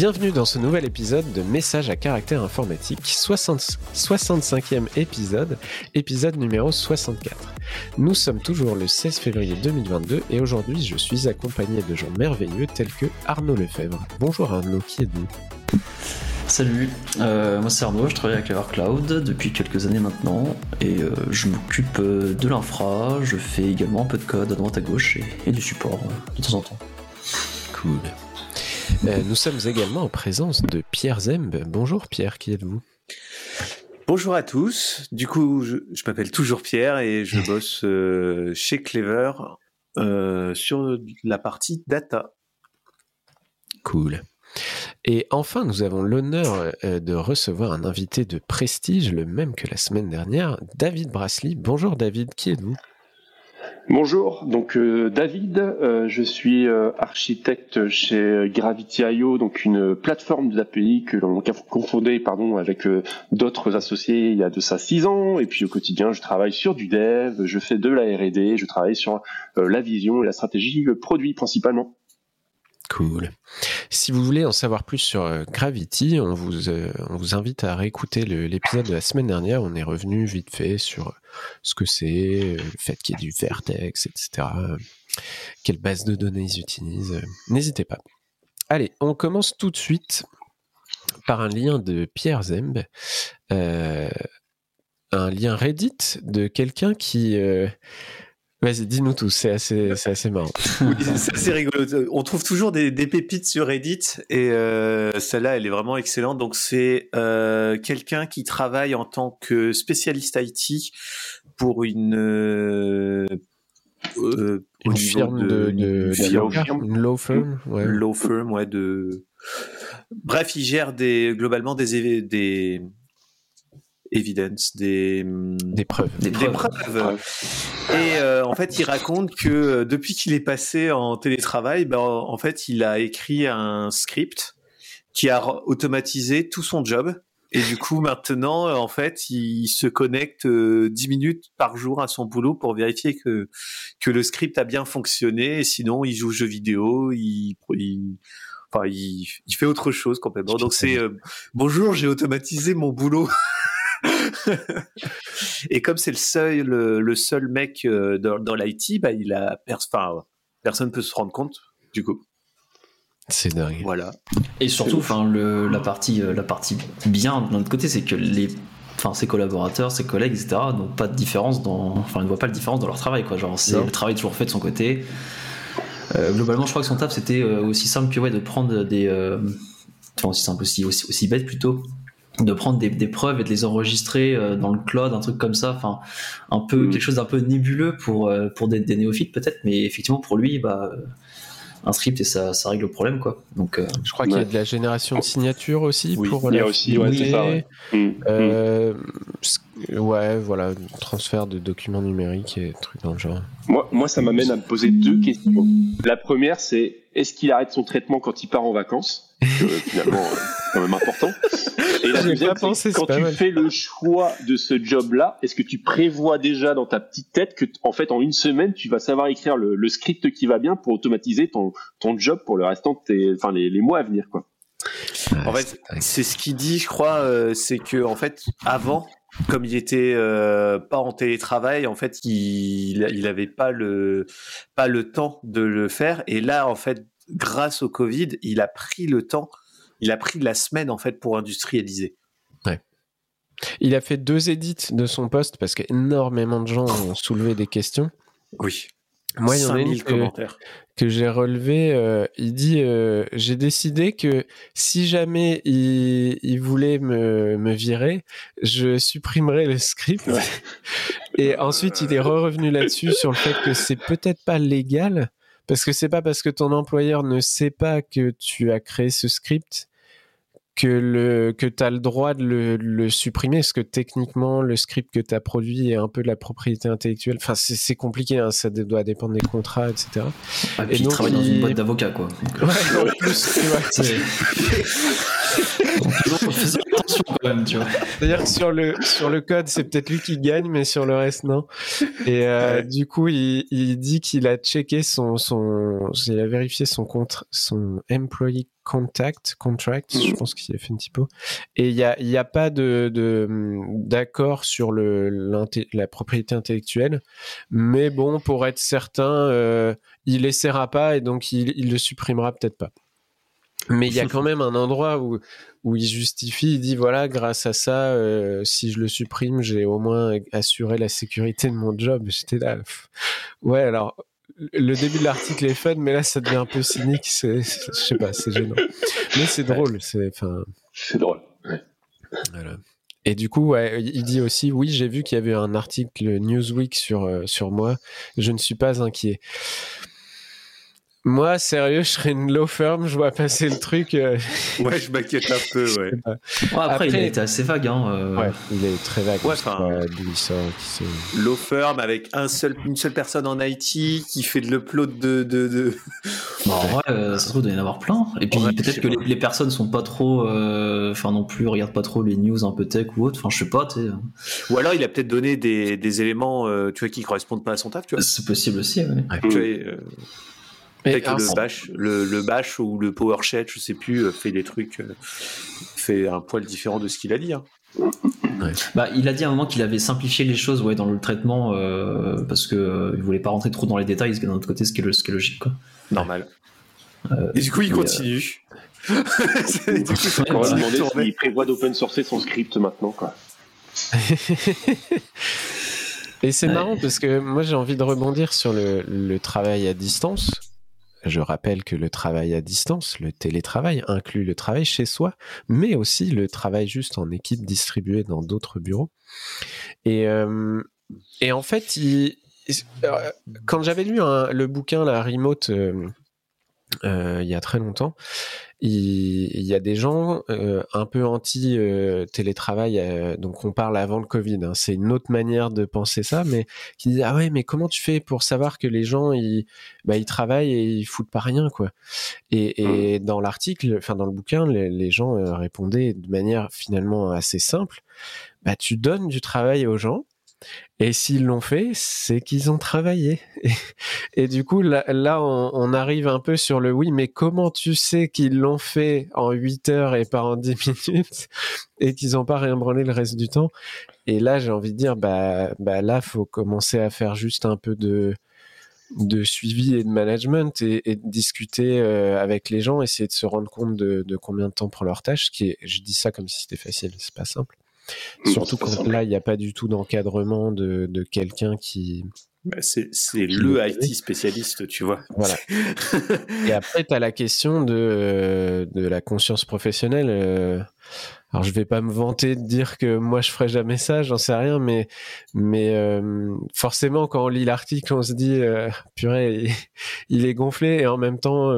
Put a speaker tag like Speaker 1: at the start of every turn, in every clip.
Speaker 1: Bienvenue dans ce nouvel épisode de Message à caractère informatique, 60 65e épisode, épisode numéro 64. Nous sommes toujours le 16 février 2022 et aujourd'hui je suis accompagné de gens merveilleux tels que Arnaud Lefebvre. Bonjour Arnaud, qui êtes-vous?
Speaker 2: Salut, euh, moi c'est Arnaud, je travaille avec Evercloud depuis quelques années maintenant et euh, je m'occupe euh, de l'infra, je fais également un peu de code à droite à gauche et, du support de temps en temps.
Speaker 1: Cool. Nous sommes également en présence de Pierre Zemb. Bonjour Pierre, qui êtes-vous?
Speaker 3: Bonjour à tous. Du coup, je, je m'appelle toujours Pierre et je bosse chez Clever sur la partie data.
Speaker 1: Cool. Et enfin, nous avons l'honneur euh, de recevoir un invité de prestige, le même que la semaine dernière, David Brasley. Bonjour David, qui êtes-vous?
Speaker 4: Bonjour, donc euh, David, euh, je suis architecte chez Gravity.io, donc une plateforme d'API que l'on a confondée pardon, avec d'autres associés il y a de ça six ans, et puis au quotidien je travaille sur du dev, je fais de la R&D, je travaille sur la vision et la stratégie, produit principalement.
Speaker 1: Cool. Si vous voulez en savoir plus sur euh, Gravity, on vous, euh, on vous invite à réécouter l'épisode de la semaine dernière. On est revenu vite fait sur euh, ce que c'est, le fait qu'il y ait du Vertex, etc. Quelle base de données ils utilisent. N'hésitez pas. Allez, on commence tout de suite par un lien de Pierre Zemb. un lien Reddit de quelqu'un qui Vas-y, dis-nous tous, c'est assez, c'est assez marrant.
Speaker 3: c'est assez rigolo. On trouve toujours des, des pépites sur Reddit et euh, celle-là, elle est vraiment excellente. Donc, c'est euh, quelqu'un qui travaille en tant que spécialiste IT pour une euh,
Speaker 1: une firme de, de,
Speaker 3: firme,
Speaker 1: une law firm,
Speaker 3: ouais. law firm, ouais. De bref, il gère des globalement des des evidence, des,
Speaker 1: hum, des preuves.
Speaker 3: Des, preuves. Et euh, en fait, il raconte que euh, depuis qu'il est passé en télétravail, ben, en fait, il a écrit un script qui a automatisé tout son job. Et du coup, maintenant, euh, en fait, il se connecte 10 minutes par jour à son boulot pour vérifier que, que le script a bien fonctionné. Et sinon, il joue aux jeux vidéo, il, il enfin, il, il, fait autre chose complètement. Donc c'est bonjour, j'ai automatisé mon boulot. et comme c'est le seul, le, seul mec euh, dans, dans l'IT, bah, il a, enfin, personne peut se rendre compte, du coup.
Speaker 1: C'est dingue.
Speaker 3: Voilà.
Speaker 2: Et surtout, enfin, la partie, euh, la partie bien de notre côté, c'est que les, enfin, ses collaborateurs, ses collègues, etc., n'ont pas de différence dans, enfin, ne voient pas de différence dans leur travail, quoi. Genre, c'est le travail toujours fait de son côté. Euh, globalement, je crois que son taf, c'était aussi simple que ouais, de prendre des, enfin, aussi simple aussi, aussi, aussi bête plutôt, de prendre des, preuves et de les enregistrer euh, dans le cloud, un truc comme ça, enfin un peu mm. quelque chose d'un peu nébuleux pour euh, pour des, néophytes peut-être, mais effectivement pour lui, bah euh, un script et ça, ça règle le problème quoi. Donc
Speaker 1: je crois qu'il y a de la génération de signatures aussi
Speaker 4: oui,
Speaker 1: pour
Speaker 4: il y a aussi ouais, c'est ça. Ouais.
Speaker 1: Mm. ouais, voilà, transfert de documents numériques et trucs dans le genre.
Speaker 4: Moi, moi ça m'amène à me poser deux questions. La première, c'est est-ce qu'il arrête son traitement quand il part en vacances finalement, c'est quand même important. Et la deuxième, quand tu fais le choix de ce job-là, est-ce que tu prévois déjà dans ta petite tête que, en fait, en une semaine, tu vas savoir écrire le, script qui va bien pour automatiser ton, ton job pour le restant de tes, enfin, les, les mois à venir, quoi?
Speaker 3: en fait, c'est ce qu'il dit, je crois, euh, c'est que en fait, avant, comme il était euh, pas en télétravail, en fait, il il avait pas le pas le temps de le faire. Et là, en fait, grâce au Covid, il a pris le temps, il a pris la semaine en fait pour industrialiser.
Speaker 1: Ouais. Il a fait deux édits de son poste parce qu'énormément de gens ont soulevé des questions.
Speaker 3: Oui.
Speaker 1: Moi, il y en a une que, j'ai relevé. Euh, il dit euh, J'ai décidé que si jamais il, voulait me, virer, je supprimerai le script. Et ensuite, il est revenu là-dessus sur le fait que c'est peut-être pas légal, parce que c'est pas parce que ton employeur ne sait pas que tu as créé ce script que le que tu as le droit de le, supprimer parce que techniquement le script que tu as produit est un peu de la propriété intellectuelle. Enfin c'est compliqué hein, ça doit dépendre des contrats etc
Speaker 2: ah, et, puis il travaille dans une boîte d'avocats quoi.
Speaker 1: Ouais, en plus tu vois,
Speaker 2: attention quand même, tu vois.
Speaker 1: C'est-à-dire que sur le, sur le code, c'est peut-être lui qui gagne, mais sur le reste, non. Et euh, du coup, il, il dit qu'il a checké son, son, il a vérifié son compte, son employee contact, contract, je pense qu'il a fait une typo. Et il n'y a, y a pas de, d'accord sur le, la propriété intellectuelle. Mais bon, pour être certain, euh, il essaiera pas et donc il, il le supprimera peut-être pas. Mais il y a quand même un endroit où, où il justifie, il dit voilà, grâce à ça, euh, si je le supprime, j'ai au moins assuré la sécurité de mon job. J'étais là. Ouais, alors le début de l'article est fun, mais là ça devient un peu cynique. C'est, je sais pas, c'est gênant. Mais c'est drôle. C'est, enfin.
Speaker 4: C'est drôle.
Speaker 1: Voilà. Et du coup, ouais, il dit aussi, oui, j'ai vu qu'il y avait un article Newsweek sur, euh, sur moi. Je ne suis pas inquiet. Moi, sérieux, je serais une law firm, je vois passer le truc. Euh,
Speaker 3: ouais, je m'inquiète un peu, ouais.
Speaker 2: après, il était assez vague, hein. Euh.
Speaker 1: Ouais, il est très vague. Ouais, enfin,
Speaker 3: law firm avec un seul, une seule personne en IT qui fait de l'upload de. de, de...
Speaker 2: Bon, ouais, euh, ça se trouve, il doit y en avoir plein. Et puis, peut-être que les, les, personnes sont pas trop. Enfin, non plus, regardent pas trop les news un peu tech ou autre. Enfin, je sais pas, tu sais.
Speaker 3: Ou alors, il a peut-être donné des, des éléments, tu vois, qui correspondent pas à son taf, tu vois.
Speaker 2: C'est possible aussi, ouais.
Speaker 3: Tu vois, avec le bash, le, bash ou le PowerShell, je sais plus, euh, fait des trucs, euh, fait un poil différent de ce qu'il a dit. Hein.
Speaker 2: Bah, il a dit à un moment qu'il avait simplifié les choses ouais, dans le traitement euh, parce qu'il euh, il voulait pas rentrer trop dans les détails, ce qui est d'un autre côté, ce qui est, ce qui est logique. Quoi.
Speaker 3: Normal. et du coup, il continue.
Speaker 4: On va demander s'il prévoit d'open sourcer son script maintenant. Quoi.
Speaker 1: et c'est marrant parce que moi j'ai envie de rebondir sur le travail à distance je rappelle que le travail à distance, le télétravail, inclut le travail chez soi, mais aussi le travail juste en équipe distribuée dans d'autres bureaux. Et, euh, en fait, euh, quand j'avais lu le bouquin La Remote euh, il y a très longtemps, il, y a des gens euh, un peu anti euh, télétravail, euh, donc on parle avant le Covid. Hein, c'est une autre manière de penser ça, mais qui disent ah ouais, mais comment tu fais pour savoir que les gens ils, bah, ils travaillent et ils foutent pas rien quoi? Et, et mmh. dans l'article, enfin dans le bouquin, les, les gens répondaient de manière finalement assez simple. Bah tu donnes du travail aux gens et s'ils l'ont fait, c'est qu'ils ont travaillé. Et, du coup, là, on, arrive un peu sur le oui, mais comment tu sais qu'ils l'ont fait en 8 heures et pas en 10 minutes et qu'ils n'ont pas rien branlé le reste du temps? Et là, j'ai envie de dire, bah, bah là, faut commencer à faire juste un peu de, de suivi et de management et, discuter euh, avec les gens, essayer de se rendre compte de, de combien de temps prend leur tâche. Qui est, je dis ça comme si c'était facile, c'est pas simple. Surtout quand là, il n'y a pas du tout d'encadrement de, de quelqu'un qui.
Speaker 3: Bah, c'est le IT spécialiste, tu vois.
Speaker 1: Voilà. Et après, tu as la question de, de la conscience professionnelle. Euh, alors, je vais pas me vanter de dire que moi, je ferai jamais ça, j'en sais rien, mais, mais euh, forcément, quand on lit l'article, on se dit, euh, purée, il, est gonflé, et en même temps,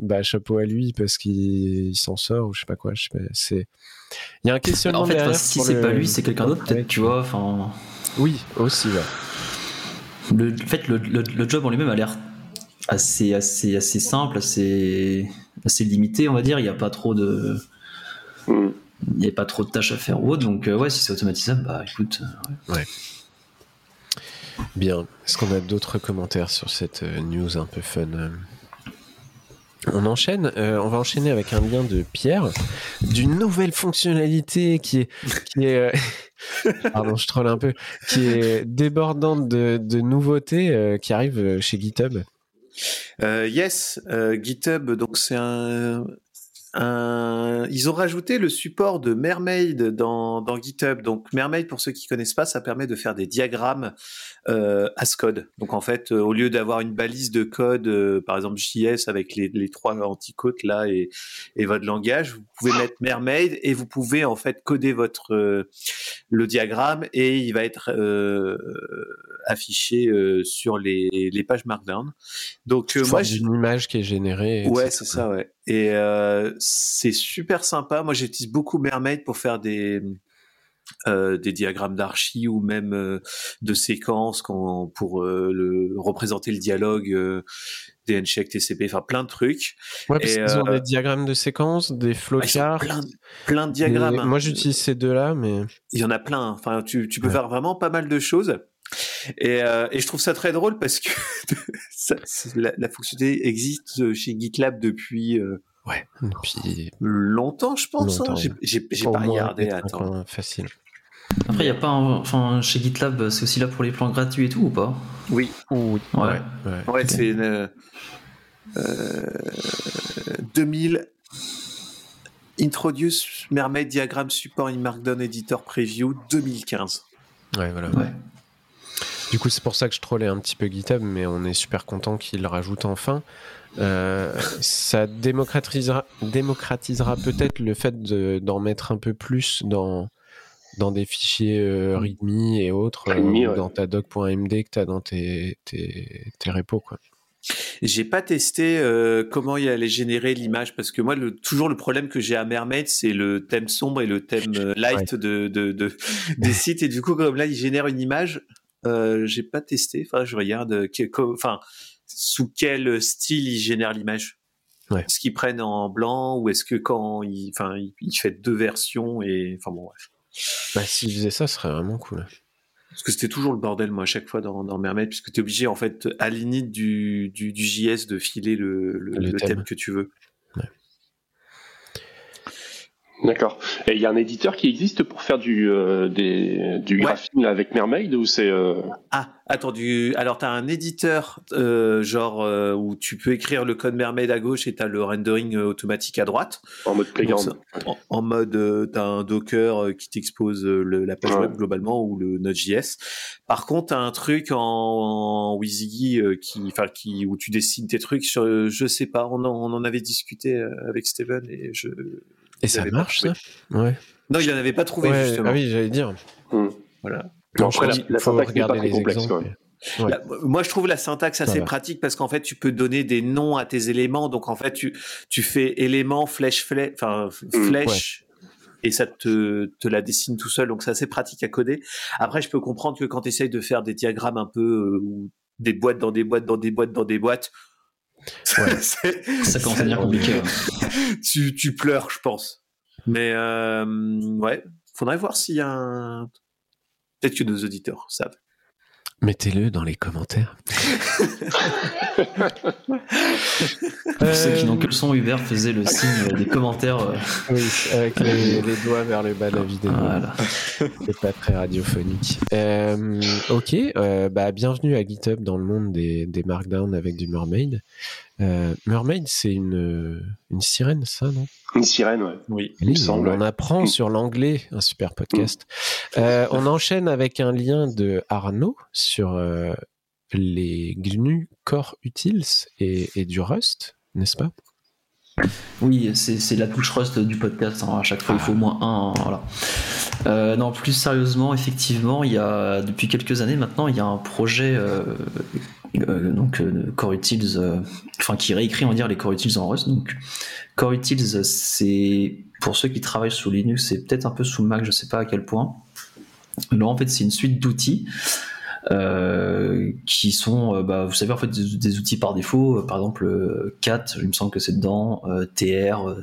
Speaker 1: bah, chapeau à lui parce qu'il s'en sort, ou je sais pas quoi. Je sais pas, c'est il y a un questionnement.
Speaker 2: En fait, si c'est pas lui, c'est quelqu'un d'autre, peut-être, tu vois. Enfin.
Speaker 1: Oui, aussi. Ouais.
Speaker 2: Le, en fait, le, le, job en lui-même a l'air assez, assez, assez simple, assez, assez limité, on va dire. Il n'y a pas trop de. Il n'y a pas trop de tâches à faire ou autre, donc euh, ouais, si c'est automatisable, bah écoute.
Speaker 1: Euh, ouais. Bien. Est-ce qu'on a d'autres commentaires sur cette euh, news un peu fun on enchaîne, euh, on va enchaîner avec un lien de Pierre d'une nouvelle fonctionnalité qui est, qui est euh, pardon, je troll un peu, qui est débordante de, de nouveautés euh, qui arrivent chez GitHub.
Speaker 3: yes, GitHub, donc c'est un, ils ont rajouté le support de Mermaid dans, dans, GitHub. Donc Mermaid, pour ceux qui connaissent pas, ça permet de faire des diagrammes euh, as code. Donc en fait, euh, au lieu d'avoir une balise de code, euh, par exemple JS avec les, les trois anticotes là et, et, votre langage, vous pouvez mettre Mermaid et vous pouvez en fait coder votre euh, le diagramme et il va être affiché sur les, les, pages Markdown.
Speaker 1: Donc moi, j'ai une image qui est générée.
Speaker 3: Ouais, c'est ça, ouais. Et c'est super sympa. Moi, j'utilise beaucoup Mermaid pour faire des euh, des diagrammes d'archi ou même euh, de séquences quand, pour euh, le, représenter le dialogue des TCP, enfin plein de trucs.
Speaker 1: Ouais, parce qu'ils ont des diagrammes de séquences, des flowcharts.
Speaker 3: plein, plein, de diagrammes.
Speaker 1: Moi, j'utilise ces deux-là, mais.
Speaker 3: Il y en a plein. Enfin, tu, tu peux faire vraiment pas mal de choses. Et, et, je trouve ça très drôle parce que ça, la, la, fonctionnalité existe chez GitLab depuis
Speaker 1: Ouais, depuis
Speaker 3: longtemps, je pense. Hein. J'ai pas regardé. Attends.
Speaker 1: Facile.
Speaker 2: Après, il y a pas, enfin, chez GitLab, c'est aussi là pour les plans gratuits et tout ou pas?
Speaker 3: Oui.
Speaker 1: Oui.
Speaker 3: Ouais. Ouais, c'est une, euh, 2000 Introduce Mermaid Diagram Support in Markdown Editor Preview 2015.
Speaker 1: Ouais, voilà. Ouais. Du coup, c'est pour ça que je trollais un petit peu GitHub, mais on est super content qu'il rajoute enfin. Euh, ça démocratisera, démocratisera peut-être le fait d'en mettre un peu plus dans, dans des fichiers euh, README et autres, euh, dans ta doc.md que tu as dans tes, tes, tes repos. Quoi.
Speaker 3: J'ai pas testé euh, comment il allait générer l'image parce que moi, le, toujours le problème que j'ai à Mermaid, c'est le thème sombre et le thème light de, de, de, des sites. Et du coup, comme là, il génère une image, euh, j'ai pas testé. Enfin, je regarde, enfin, sous quel style il génère l'image? Ouais. Est-ce qu'ils prennent en blanc ou est-ce que quand il, enfin, il, il fait deux versions et, enfin bon, bref.
Speaker 1: Bah, s'il faisait ça, ce serait vraiment cool.
Speaker 3: Parce que c'était toujours le bordel, moi, à chaque fois dans, dans Mermaid, puisque tu es obligé, en fait, à l'init du, du, du, JS de filer le, le, le thème. que tu veux.
Speaker 4: D'accord. Et il y a un éditeur qui existe pour faire du, euh, des, du graphisme avec Mermaid ou c'est euh...
Speaker 3: Ah, attends, du... alors tu as un éditeur euh, genre euh, où tu peux écrire le code Mermaid à gauche et tu as le rendering euh, automatique à droite.
Speaker 4: En mode playground.
Speaker 3: en, en, mode, tu as un Docker qui t'expose la page web globalement ou le Node.js. Par contre, tu as un truc en, en WYSIWYG qui, enfin, qui, où tu dessines tes trucs sur, je sais pas, on en, on en avait discuté avec Steven et je
Speaker 1: et ça marche, ça? Ouais.
Speaker 3: Non, il n'en avait pas trouvé, justement.
Speaker 1: Ah oui, j'allais dire.
Speaker 3: Hmm. Voilà.
Speaker 4: Après, la, faut regarder les complexe, exemples.
Speaker 3: Ouais. moi, je trouve la syntaxe assez pratique parce qu'en fait, tu peux donner des noms à tes éléments. Donc, en fait, tu, tu fais élément, flèche, flèche, enfin, hmm. flèche. Et ça te, te la dessine tout seul, donc c'est assez pratique à coder. Après, je peux comprendre que quand tu essayes de faire des diagrammes un peu euh, ou des boîtes dans des boîtes dans des boîtes dans des boîtes,
Speaker 2: Ouais. ça commence à devenir compliqué.
Speaker 3: tu, tu pleures, je pense. Mais euh, ouais, faudrait voir s'il y a un. Peut-être que nos auditeurs savent.
Speaker 1: Mettez-le dans les commentaires.
Speaker 2: Pour ceux qui n'ont que le son, Hubert faisait le signe des commentaires. Euh.
Speaker 1: Oui, avec les, doigts vers le bas de la vidéo. Voilà. C'est pas très radiophonique. Euh, ok, euh, bah, bienvenue à GitHub dans le monde des, des Markdown avec du Mermaid. Euh, Mermaid, c'est une, une sirène, ça, non?
Speaker 4: Une sirène, ouais.
Speaker 3: oui.
Speaker 1: on en apprend sur l'anglais, un super podcast. Mm. Euh, on enchaîne avec un lien de Arnaud sur euh, les GNU Core Utils et, du Rust, n'est-ce pas?
Speaker 2: Oui, c'est la touche Rust du podcast. Hein. À chaque fois, il faut au moins un. Voilà. Euh, non, plus sérieusement, effectivement, il y a depuis quelques années maintenant, il y a un projet euh, euh, donc Core Utils, enfin qui réécrit, dire, les Core Utils en Rust. Core Utils, c'est pour ceux qui travaillent sous Linux, c'est peut-être un peu sous Mac, je sais pas à quel point. Là, en fait, c'est une suite d'outils euh, qui sont, euh, bah, vous savez, en fait, des, outils par défaut. Euh, par exemple, CAT, il me semble que c'est dedans, TR.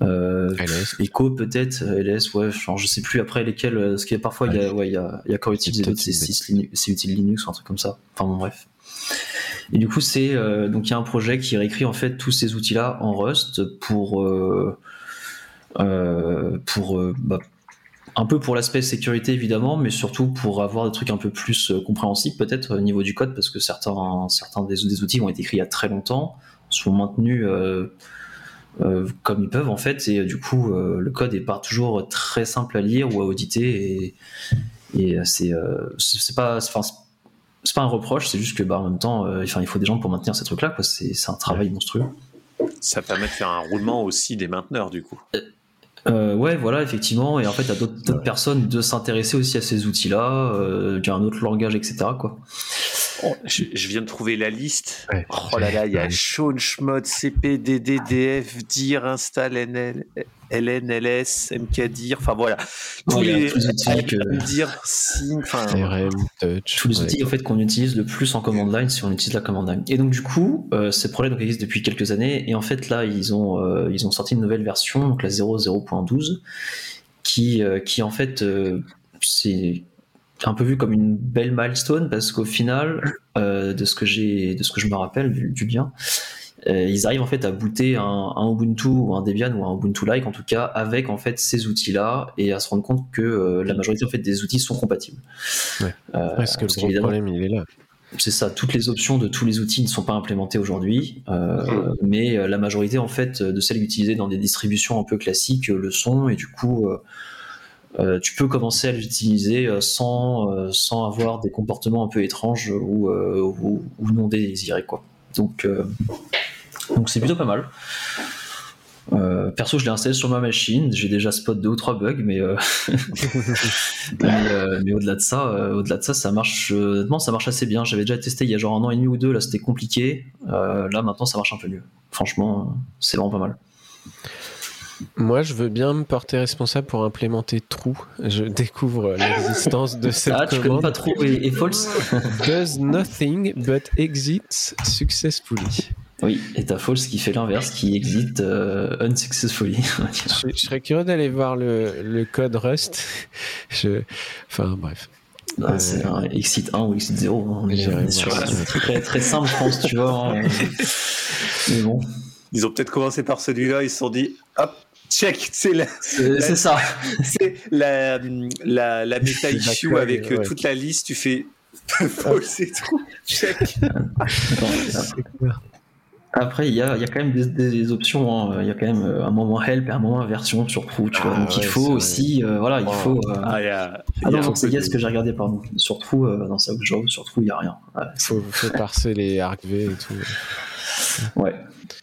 Speaker 2: Euh, Echo peut-être, LS, ouais, je sais plus après lesquels, parce qu'il y a parfois il y a, ouais, il y a, il y a Core Utils c'est utile Linux ou un truc comme ça. Enfin bon, bref. Et du coup, c'est donc il y a un projet qui réécrit en fait tous ces outils-là en Rust pour euh, pour bah, un peu pour l'aspect sécurité évidemment, mais surtout pour avoir des trucs un peu plus euh, compréhensibles peut-être au niveau du code, parce que certains, certains des, des, outils ont été écrits il y a très longtemps, sont maintenus euh, euh, comme ils peuvent en fait, et du coup le code est pas toujours très simple à lire ou à auditer, et, et c'est c'est pas, c'est pas un reproche, c'est juste que bah, en même temps, enfin, il faut des gens pour maintenir ces trucs-là, c'est un travail monstrueux.
Speaker 3: Ça permet de faire un roulement aussi des mainteneurs du coup.
Speaker 2: Euh, ouais, voilà, effectivement. Et en fait, il y a d'autres personnes de s'intéresser aussi à ces outils-là, euh, un autre langage, etc. Quoi.
Speaker 3: Oh, je, viens de trouver la liste. oh là là, il y a Sean Schmod, CPDDDF, DIR, Install, NL, LNLS, MKDIR, enfin voilà.
Speaker 2: Tous les, outils
Speaker 3: que... dire, enfin.
Speaker 2: Tous les outils en fait, qu'on utilise le plus en command line si on utilise la command line. Et donc, du coup, euh, ces projets donc, existent depuis quelques années. Et en fait, là, ils ont, euh, ils ont sorti une nouvelle version, donc la 0.0.12, qui, euh, qui en fait, euh, c'est un peu vu comme une belle milestone parce qu'au final, de ce que j'ai, de ce que je me rappelle du, du lien, ils arrivent en fait à booter un, Ubuntu ou un Debian ou un Ubuntu-like en tout cas avec en fait ces outils-là et à se rendre compte que la majorité en fait des outils sont compatibles.
Speaker 1: Ouais. parce que le problème il est là
Speaker 2: c'est ça, toutes les options de tous les outils ne sont pas implémentées aujourd'hui, euh, mmh. mais la majorité en fait de celles utilisées dans des distributions un peu classiques le sont, et du coup, euh, tu peux commencer à l'utiliser euh, sans, euh, sans avoir des comportements un peu étranges ou, ou, non désirés. Quoi. Donc, donc c'est plutôt pas mal. perso, je l'ai installé sur ma machine. J'ai déjà spot deux ou trois bugs, mais mais, au-delà de ça, au-delà de ça, ça marche. honnêtement, ça marche assez bien. J'avais déjà testé il y a genre un an et demi ou deux. Là, c'était compliqué. là, maintenant, ça marche un peu mieux. Franchement, c'est vraiment pas mal.
Speaker 1: Moi, je veux bien me porter responsable pour implémenter True. Je découvre l'existence de cette ah, tu commande.
Speaker 2: pas True et, False?
Speaker 1: Does nothing but exits successfully.
Speaker 2: Oui, et t'as False qui fait l'inverse, qui exit euh, unsuccessfully.
Speaker 1: je, serais curieux d'aller voir le, code Rust. Je... Enfin, bref.
Speaker 2: Ah, c'est un exit 1 ou exit 0. Hein. On est, sur un truc très, très simple, je pense, tu vois. Hein.
Speaker 3: Mais bon. Ils ont peut-être commencé par celui-là, ils se sont dit, hop, check,
Speaker 2: c'est c'est ça.
Speaker 3: C'est la, la, la méta issue avec euh, toute la liste, tu fais c'est trop, check.
Speaker 2: Après, il y a, y a, quand même des, options. Hein. Il y a quand même euh, un moment help et un moment version sur True. Tu vois. Ah Donc il faut aussi, euh, voilà, il faut. ah, y a, ah non, c'est ce que j'ai regardé, pardon. Sur True, dans ça job, sur True, il n'y a rien.
Speaker 1: Il faut, faut parser les arc-v et tout.
Speaker 2: Ouais.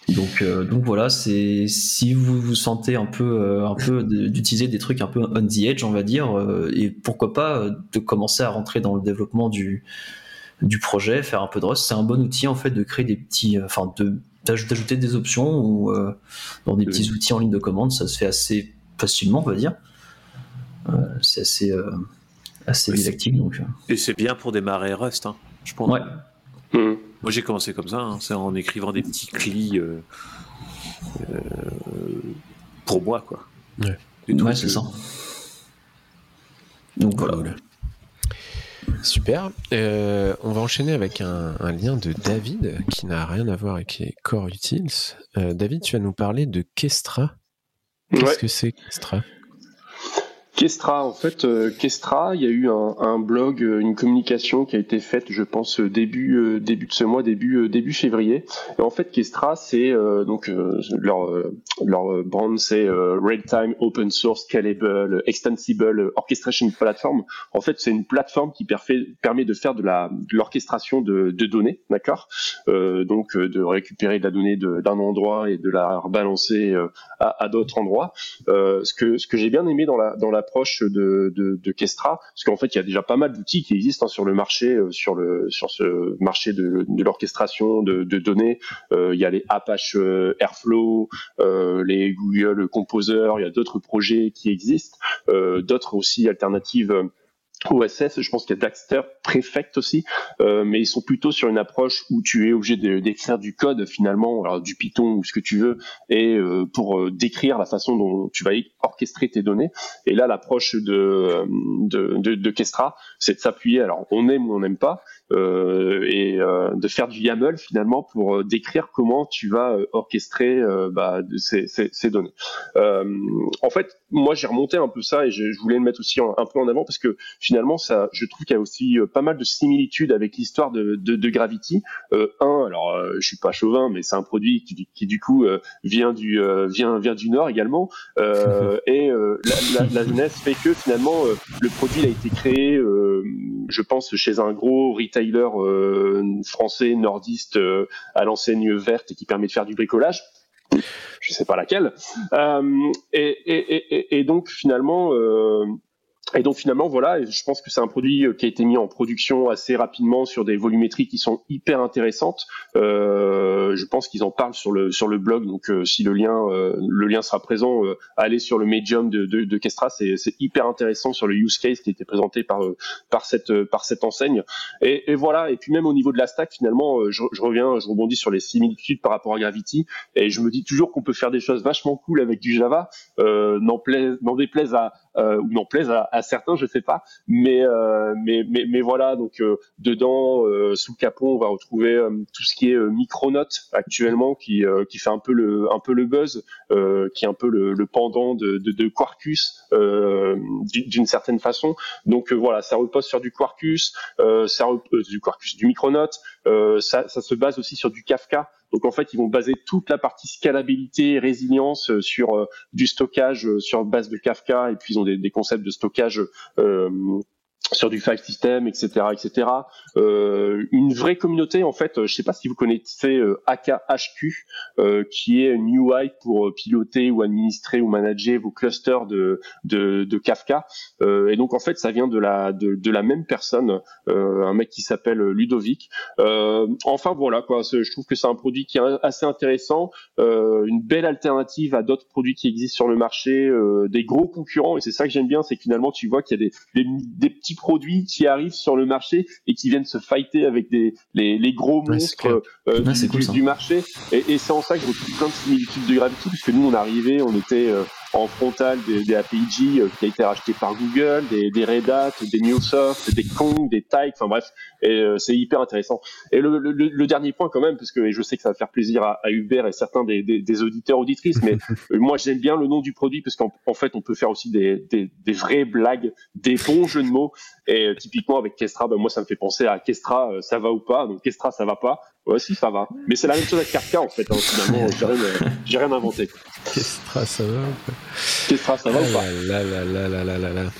Speaker 2: Donc, euh, donc voilà, c'est si vous vous sentez un peu, euh, un peu d'utiliser des trucs un peu on the edge, on va dire, euh, et pourquoi pas de commencer à rentrer dans le développement du du projet, faire un peu de Rust, c'est un bon outil en fait de créer des petits, enfin de d'ajouter des options ou dans des petits outils en ligne de commande, ça se fait assez facilement, on va dire. c'est assez assez didactique donc.
Speaker 3: Et c'est bien pour démarrer Rust, hein, je pense.
Speaker 2: Ouais. Mmh.
Speaker 3: Moi, j'ai commencé comme ça, hein. c'est en écrivant des petits clis euh, euh, pour moi, quoi.
Speaker 2: Ouais, c'est ça.
Speaker 1: Donc voilà. Super. Euh, on va enchaîner avec un, lien de David qui n'a rien à voir avec les Core Utils. David, tu vas nous parler de Kestra. Qu'est-ce que c'est Kestra?
Speaker 4: Kestra, en fait, euh, Kestra, il y a eu un, blog, euh, une communication qui a été faite, je pense début euh, début de ce mois, début début février. Et en fait, Kestra, c'est donc leur leur brand, c'est Real-Time Open Source Scalable Extensible Orchestration Platform. En fait, c'est une plateforme qui permet de faire de la l'orchestration de, de, données, d'accord? Donc de récupérer de la donnée d'un endroit et de la rebalancer à, à d'autres endroits. ce que ce que j'ai bien aimé dans la dans la approche de, Kestra, parce qu'en fait il y a déjà pas mal d'outils qui existent hein, sur le marché, euh, sur le sur ce marché de, de l'orchestration de, de, données. Euh, il y a les Apache euh, Airflow, les Google Composer, il y a d'autres projets qui existent, d'autres aussi alternatives OSS, je pense qu'il y a Daxter, Prefect aussi, euh, mais ils sont plutôt sur une approche où tu es obligé d'écrire du code finalement, du Python ou ce que tu veux, et euh, pour euh, décrire la façon dont tu vas orchestrer tes données. Et là, l'approche de, de, de, Kestra, c'est de s'appuyer. Alors, on aime ou on n'aime pas, et euh, de faire du YAML finalement pour euh, décrire comment tu vas orchestrer bah, ces, ces, ces, données. en fait, moi j'ai remonté un peu ça et je, je voulais le mettre aussi un peu en avant parce que finalement ça, je trouve qu'il y a aussi pas mal de similitudes avec l'histoire de, de, de, Gravity. un, alors je suis pas chauvin, mais c'est un produit qui, qui du coup vient du vient vient du Nord également et la, la, la, jeunesse fait que finalement le produit a été créé, je pense, chez un gros retail Taylor euh, français nordiste euh, à l'enseigne verte et qui permet de faire du bricolage je sais pas laquelle. Euh, et, donc finalement, et donc finalement, voilà, je pense que c'est un produit euh, qui a été mis en production assez rapidement sur des volumétries qui sont hyper intéressantes. Euh, je pense qu'ils en parlent sur le sur le blog, donc euh, si le lien euh, le lien sera présent, allez sur le Medium de, de, de Kestra, c'est hyper intéressant sur le use case qui été présenté par par cette par cette enseigne. Et, et, voilà, et puis même au niveau de la stack, finalement, je, je, reviens, je rebondis sur les similitudes par rapport à Gravity, et je me dis toujours qu'on peut faire des choses vachement cool avec du Java. Euh, N'en déplaise à ou n'en plaisent à, certains, je sais pas. Mais mais, mais mais voilà, donc dedans sous le capot, on va retrouver tout ce qui est Micronote actuellement, qui qui fait un peu le un peu le buzz, qui est un peu le, le pendant de, de, de Quarkus d'une certaine façon. Donc voilà, ça repose sur du Quarkus, ça repose du Quarkus, du Micronote. ça, ça se base aussi sur du Kafka. Donc en fait, ils vont baser toute la partie scalabilité et résilience euh, sur euh, du stockage euh, sur base de Kafka. Et puis ils ont des, des concepts de stockage sur du file system, etc., etc. Euh, une vraie communauté, en fait, je sais pas si vous connaissez euh, AKHQ, euh, qui est une UI pour piloter ou administrer ou manager vos clusters de, de, de Kafka. Euh, et donc, en fait, ça vient de la, de, de la même personne, euh, un mec qui s'appelle Ludovic. Euh, enfin, voilà, quoi. Je trouve que c'est un produit qui est assez intéressant, une belle alternative à d'autres produits qui existent sur le marché, des gros concurrents. Et c'est ça que j'aime bien, c'est que finalement, tu vois qu'il y a des, des, des petits produits qui arrivent sur le marché et qui viennent se fighter avec des, les, les gros monstres euh, du, marché. Et, et c'est en ça que je retrouve plein de similitudes de Gravity, puisque nous, on arrivait, on était euh, en frontal des, des APIG euh, qui a été racheté par Google, des, des Red Hat, des Newsoft, des Kong, des Tyke, enfin bref, et euh, c'est hyper intéressant. Et le, le, le, dernier point quand même, parce que je sais que ça va faire plaisir à, à Hubert et certains des, des, des auditeurs auditrices, mais euh, moi j'aime bien le nom du produit parce qu'en en fait on peut faire aussi des, des, des vraies blagues, des bons jeux de mots. Et typiquement avec Kestra, ben moi ça me fait penser à Kestra, ça va ou pas. Donc Kestra ça va pas. Ouais, si, ça va. Mais c'est la même chose avec Kafka, en fait, hein, finalement. J'ai rien, rien inventé.
Speaker 1: Kestra, ça va
Speaker 4: Kestra, ça va ou pas?
Speaker 1: là, là, là, là, là, là, là.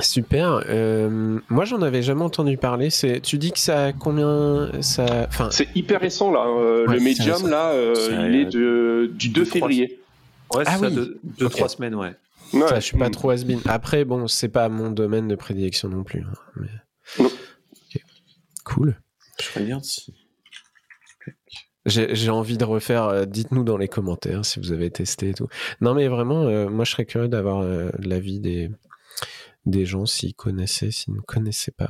Speaker 1: Super. Euh, moi, j'en avais jamais entendu parler. C'est, tu dis que ça a combien ça, enfin.
Speaker 4: C'est hyper récent là. Euh, le Medium là, euh, il est de, du 2 février.
Speaker 3: Ouais, ah oui. De, de okay. trois semaines, ouais.
Speaker 1: ouais. Ça, je suis pas trop has -been. Après, bon, c'est pas mon domaine de prédilection non plus. Hein, mais... Non. Okay. Cool.
Speaker 3: Je regarde si.
Speaker 1: J'ai envie de refaire. Euh, dites-nous dans les commentaires si vous avez testé et tout. Non, mais vraiment, euh, moi, je serais curieux d'avoir euh, l'avis des, des gens s'ils connaissaient, s'ils ne connaissaient pas.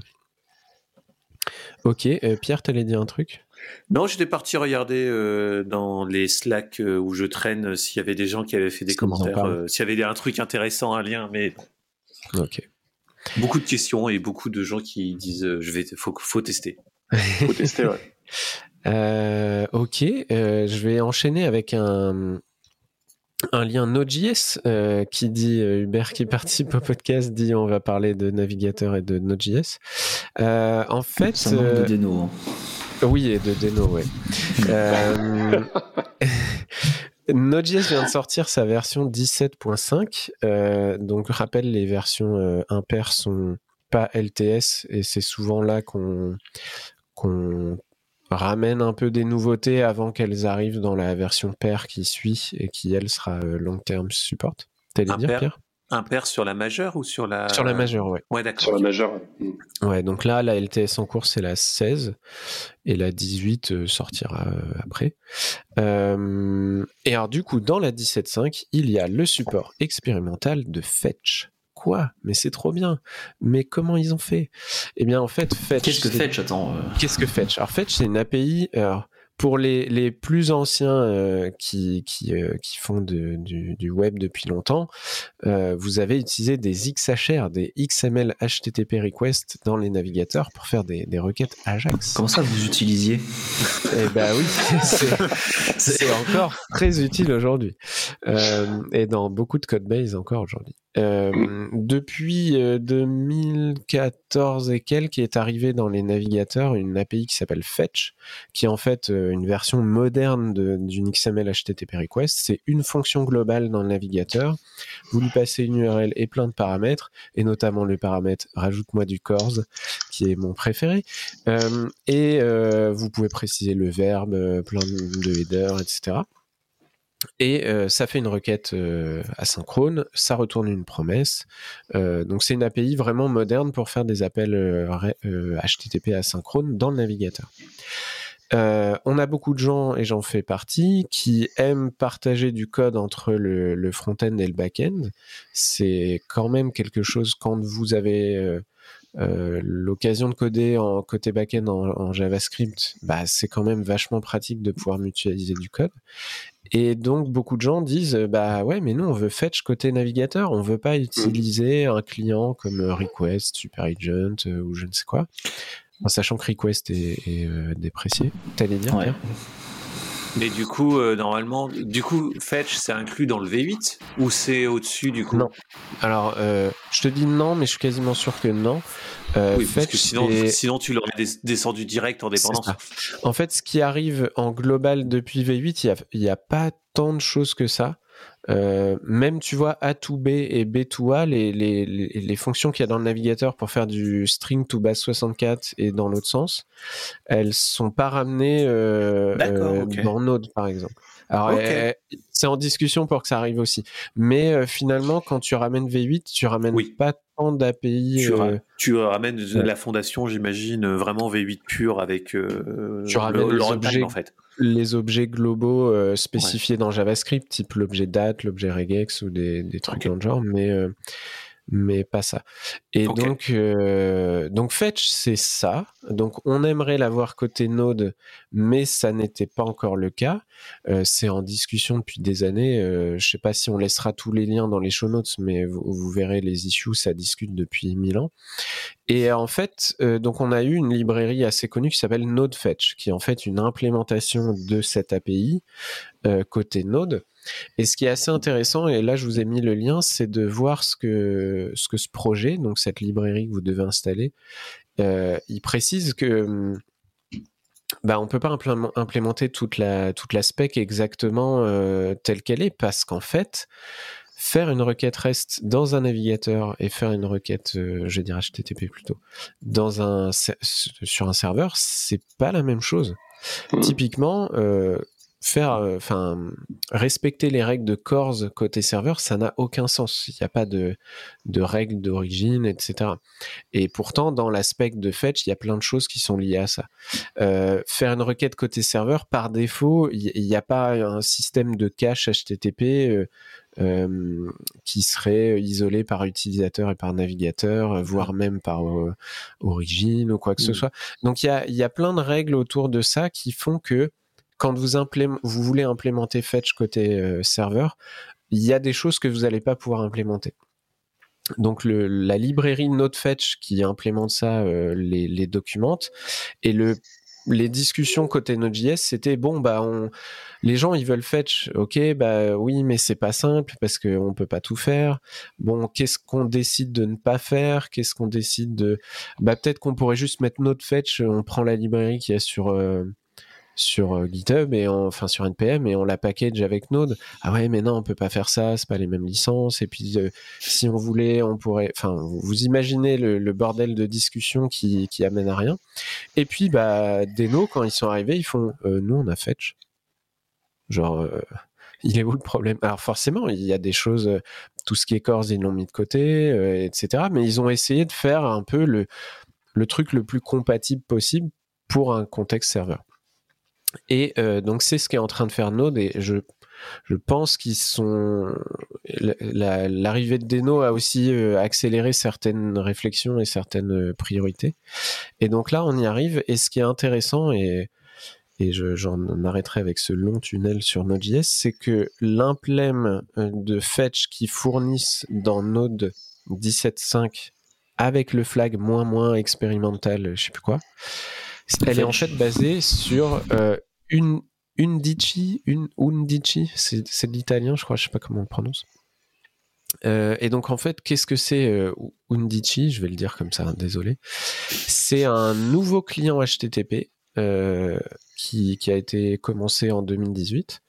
Speaker 1: Ok, euh, Pierre, t'allais dire un truc?
Speaker 3: Non, j'étais parti regarder dans les Slack où je traîne s'il y avait des gens qui avaient fait des commentaires, s'il y avait un truc intéressant, un lien, mais.
Speaker 1: Ok.
Speaker 3: Beaucoup de questions et beaucoup de gens qui disent je vais, faut, faut tester.
Speaker 4: Faut tester, ouais.
Speaker 1: Euh, ok, euh, je vais enchaîner avec un, un lien Node.js euh, qui dit Hubert qui participe au podcast dit on va parler de navigateur et de Node.js. en fait,
Speaker 2: ça de Deno. Hein.
Speaker 1: Oui, et de Deno, ouais. Node.js vient de sortir sa version 17.5. donc, rappelle, les versions impaires sont pas LTS et c'est souvent là qu'on qu'on ramène un peu des nouveautés avant qu'elles arrivent dans la version pair qui suit et qui, elle, sera euh, long term support. T'allais dire, Pierre?
Speaker 3: Un pair sur la majeure ou sur la...
Speaker 1: Sur la majeure, ouais.
Speaker 3: Ouais, d'accord.
Speaker 4: Sur la majeure.
Speaker 1: Ouais, donc là, la LTS en cours, c'est la 16 et la 18 euh, sortira euh, après. et alors, du coup, dans la 17.5, il y a le support expérimental de Fetch quoi Mais c'est trop bien. Mais comment ils ont fait? Eh bien, en fait, Fetch.
Speaker 2: Qu'est-ce que Fetch? Attends. Euh.
Speaker 1: Qu'est-ce que Fetch? Alors, Fetch, c'est une API. Alors, pour les, les plus anciens euh, qui, qui, euh, qui font de, du, du, web depuis longtemps, euh, vous avez utilisé des XHR, des XML HTTP requests dans les navigateurs pour faire des, des requêtes Ajax.
Speaker 2: Comment ça vous utilisiez?
Speaker 1: Eh ben oui, c'est encore très utile aujourd'hui. et dans beaucoup de codebase encore aujourd'hui. Euh, depuis 2014 et quelques est arrivé dans les navigateurs une API qui s'appelle Fetch, qui est en fait une version moderne d'une XML HTTP request. C'est une fonction globale dans le navigateur. Vous lui passez une URL et plein de paramètres, et notamment le paramètre rajoute-moi du CORS, qui est mon préféré. Euh, et euh, vous pouvez préciser le verbe, plein de headers, etc. Et euh, ça fait une requête euh, asynchrone, ça retourne une promesse. Euh, donc c'est une API vraiment moderne pour faire des appels HTTP asynchrone dans le navigateur. on a beaucoup de gens, et j'en fais partie, qui aiment partager du code entre le, front-end et le back-end. C'est quand même quelque chose quand vous avez l'occasion de coder en côté back-end en, en, JavaScript, bah, c'est quand même vachement pratique de pouvoir mutualiser du code. Et donc, beaucoup de gens disent, bah ouais, mais nous, on veut fetch côté navigateur, on veut pas mmh. utiliser un client comme Request, SuperAgent ou je ne sais quoi. En sachant que Request est, est déprécié. T'allais dire,
Speaker 3: ouais. Mais du coup, euh, normalement, du coup, Fetch, c'est inclus dans le V8 ou c'est au-dessus du coup
Speaker 1: Non. Alors, euh, je te dis non, mais je suis quasiment sûr que non.
Speaker 3: Euh, oui, parce que sinon, sinon tu l'aurais descendu direct en dépendance.
Speaker 1: En fait, ce qui arrive en global depuis V8, il n'y a, a, pas tant de choses que ça. Euh, même tu vois A2B et B2A, les, les, les fonctions qu'il y a dans le navigateur pour faire du string to base 64 et dans l'autre sens, elles sont pas ramenées euh, euh dans Node par exemple. Alors c'est en discussion pour que ça arrive aussi. Mais finalement, quand tu ramènes V8, tu ramènes pas tant d'API.
Speaker 3: Tu, tu, ramènes la fondation, j'imagine, vraiment V8 pur avec
Speaker 1: tu ramènes en fait les objets globaux euh, spécifiés dans JavaScript, type l'objet date, l'objet regex ou des, des trucs dans le genre, mais euh, mais pas ça. Et donc, euh, donc Fetch, c'est ça. Donc, on aimerait l'avoir côté Node, mais ça n'était pas encore le cas. Euh, c'est en discussion depuis des années. Euh, je sais pas si on laissera tous les liens dans les show notes, mais vous, vous verrez les issues, ça discute depuis mille ans. Et en fait, euh, donc on a eu une librairie assez connue qui s'appelle Node Fetch, qui est en fait une implémentation de cette API côté Node. Et ce qui est assez intéressant, et là je vous ai mis le lien, c'est de voir ce que, ce que ce projet, donc cette librairie que vous devez installer, euh, il précise que bah, on peut pas implémenter toute la, toute la spec exactement euh, telle qu'elle est, parce qu'en fait, faire une requête REST dans un navigateur et faire une requête, euh, je vais dire HTTP plutôt, dans un, sur un serveur, c'est pas la même chose. Mmh. Typiquement, euh, faire, euh, respecter les règles de CORS côté serveur, ça n'a aucun sens. Il n'y a pas de, de règles d'origine, etc. Et pourtant, dans l'aspect de fetch, il y a plein de choses qui sont liées à ça. Euh, faire une requête côté serveur, par défaut, il n'y a pas un système de cache HTTP euh, qui serait isolé par utilisateur et par navigateur, voire même par origine ou quoi que ce mmh. soit. Donc il y a, y a plein de règles autour de ça qui font que quand vous, vous voulez implémenter Fetch côté euh, serveur, il y a des choses que vous n'allez pas pouvoir implémenter. Donc le, la librairie NodeFetch qui implémente ça euh, les, les, documente et le les discussions côté Node.js c'était bon bah on les gens ils veulent fetch. Ok bah oui mais c'est pas simple parce que on peut pas tout faire. Bon qu'est-ce qu'on décide de ne pas faire? Qu'est-ce qu'on décide de bah peut-être qu'on pourrait juste mettre NodeFetch on prend la librairie qui est sur euh, sur euh, GitHub et enfin sur npm et on la package avec Node. Ah ouais, mais non, on peut pas faire ça, c'est pas les mêmes licences. Et puis euh, si on voulait, on pourrait. Enfin, vous imaginez le, bordel de discussion qui, qui amène à rien. Et puis bah Deno, quand ils sont arrivés, ils font euh, nous on a Fetch. Genre il est où le problème? Alors forcément, il y a des choses, tout ce qui est Cores, ils l'ont mis de côté, etc. Mais ils ont essayé de faire un peu le, le truc le plus compatible possible pour un contexte serveur. Et euh, donc c'est ce qui est en train de faire Node et je je pense qu'ils sont l'arrivée de Deno a aussi euh, accéléré certaines réflexions et certaines euh, priorités. Et donc là on y arrive et ce qui est intéressant et et j'en arrêterai avec ce long tunnel sur Node.js, c'est que l'implème de fetch qui fournissent dans Node 17.5 avec le flag moins moins expérimental, je sais plus quoi, elle est en fait basée sur euh, une Undici, une Undici, c'est de l'italien, je crois, je sais pas comment on le prononce. Euh, et donc en fait, qu'est-ce que c'est euh, Undici? Je vais le dire comme ça, désolé. C'est un nouveau client HTTP euh, qui, qui, a été commencé en 2018.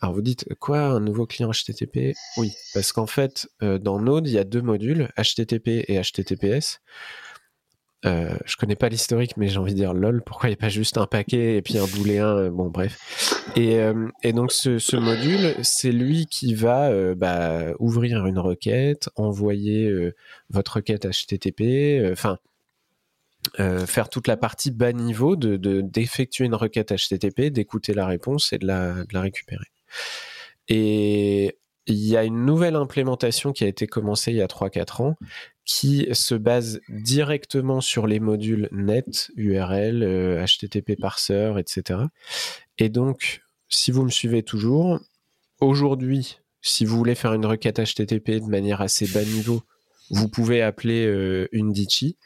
Speaker 1: Alors vous dites quoi un nouveau client HTTP Oui, parce qu'en fait euh, dans Node il y a deux modules HTTP et HTTPS. Euh, je connais pas l'historique, mais j'ai envie de dire lol, pourquoi il n'y a pas juste un paquet et puis un booléen euh, Bon, bref. Et, euh, donc, ce, module, c'est lui qui va bah, ouvrir une requête, envoyer votre requête HTTP, enfin, faire toute la partie bas niveau de d'effectuer une requête HTTP, d'écouter la réponse et de la, récupérer. Il y a une nouvelle implémentation qui a été commencée il y a 3-4 ans qui se base directement sur les modules net, URL, HTTP parser, etc. Et donc, si vous me suivez toujours, aujourd'hui, si vous voulez faire une requête HTTP de manière assez bas niveau, vous pouvez appeler euh, Undici.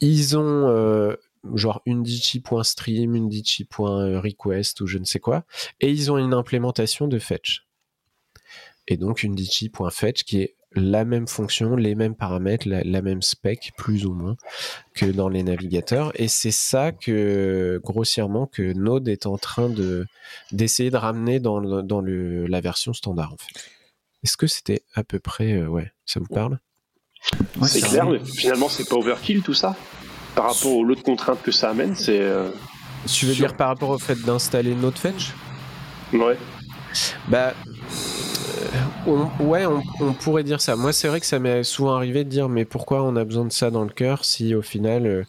Speaker 1: Ils ont euh, genre undici.stream, undici.request ou je ne sais quoi, et ils ont une implémentation de fetch. Et donc undici.fetch qui est la même fonction, les mêmes paramètres, la, même spec, plus ou moins, que dans les navigateurs. Et c'est ça que, grossièrement, que Node est en train de d'essayer de ramener dans, dans le, la version standard, en fait. Est-ce que c'était à peu près... Euh, ouais, ça vous parle?
Speaker 4: C'est clair, mais finalement, c'est pas overkill, tout ça? Par rapport aux autres contraintes que ça amène, c'est... Euh,
Speaker 1: tu veux dire par rapport au fait d'installer NodeFetch
Speaker 4: Ouais.
Speaker 1: Bah, ouais, on, pourrait dire ça. Moi, c'est vrai que ça m'est souvent arrivé de dire, mais pourquoi on a besoin de ça dans le cœur si au final euh,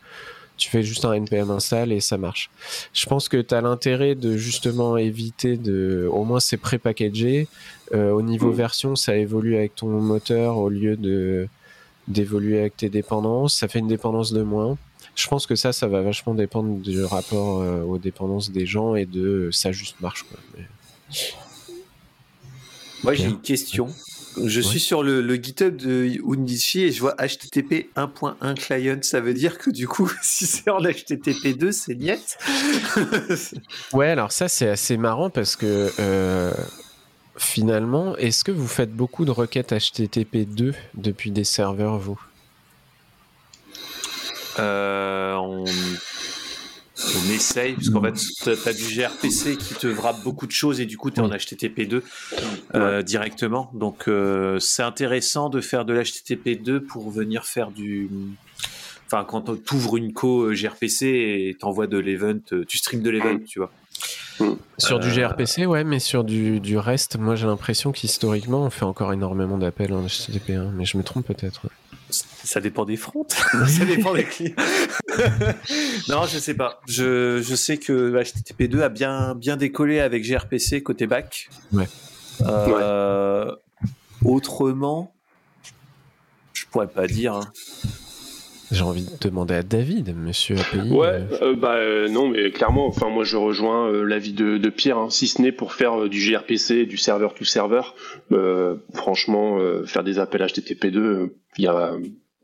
Speaker 1: tu fais juste un npm install et ça marche? Je pense que tu as l'intérêt de justement éviter de, au moins c'est pré-packagé. Euh, au niveau mm. version, ça évolue avec ton moteur au lieu de d'évoluer avec tes dépendances. Ça fait une dépendance de moins. Je pense que ça, ça va vachement dépendre du rapport euh, aux dépendances des gens et de ça juste marche. Quoi.
Speaker 3: Moi, j'ai une question. Je suis sur le, GitHub de Undici et je vois HTTP 1.1 client. Ça veut dire que du coup, si c'est en HTTP 2, c'est niet
Speaker 1: Ouais, alors ça, c'est assez marrant parce que euh, finalement, est-ce que vous faites beaucoup de requêtes HTTP 2 depuis des serveurs, vous?
Speaker 3: Euh, on on essaye, parce qu'en fait, tu as du gRPC qui te wrap beaucoup de choses et du coup, tu es en HTTP2 euh, directement. Donc, euh, c'est intéressant de faire de l'HTTP2 pour venir faire du. Enfin, quand tu ouvres une co euh, gRPC et t'envoies de l'event, tu streams de l'event, tu vois.
Speaker 1: Sur du gRPC, ouais, mais sur du, du reste, moi j'ai l'impression qu'historiquement, on fait encore énormément d'appels en HTTP1, mais je me trompe peut-être.
Speaker 3: Ça dépend des fronts. ça dépend des clients. non, je sais pas. Je, je sais que HTTP2 a bien, bien décollé avec gRPC côté back.
Speaker 1: Ouais.
Speaker 3: Euh, autrement, je pourrais pas dire. Hein.
Speaker 1: J'ai envie de demander à David, monsieur API.
Speaker 4: Ouais, euh. Euh, bah non, mais clairement, enfin moi je rejoins l'avis de, de, Pierre, hein. si ce n'est pour faire du gRPC, du serveur to serveur. franchement, faire des appels HTTP2, il y a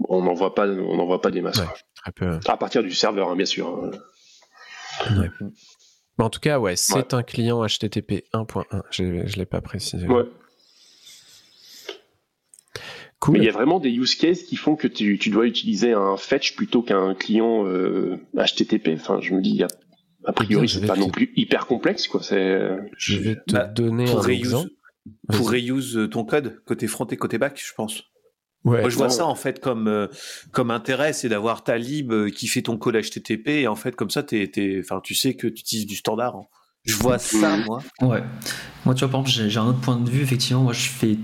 Speaker 4: on n'en voit pas, on n'en voit pas des masses. À partir du serveur, hein, bien sûr.
Speaker 1: Hein. en tout cas, ouais, c'est un client HTTP 1.1. Je ne l'ai pas précisé.
Speaker 4: Cool. il y a vraiment des use cases qui font que tu, dois utiliser un fetch plutôt qu'un client HTTP. Euh, enfin, je me dis, a, a priori, c'est pas non plus hyper complexe. Quoi.
Speaker 1: Je vais te bah, donner un exemple.
Speaker 3: Pour reuse ton code, côté front et côté back, je pense. Moi, je vois ça en fait comme euh, comme intérêt, c'est d'avoir ta lib euh, qui fait ton code HTTP et en fait comme ça, t'es, enfin, tu sais que tu utilises du standard. Hein. Je vois ça, moi.
Speaker 2: Ouais. Moi, tu vois, par exemple, j'ai, un autre point de vue. Effectivement, moi, je fais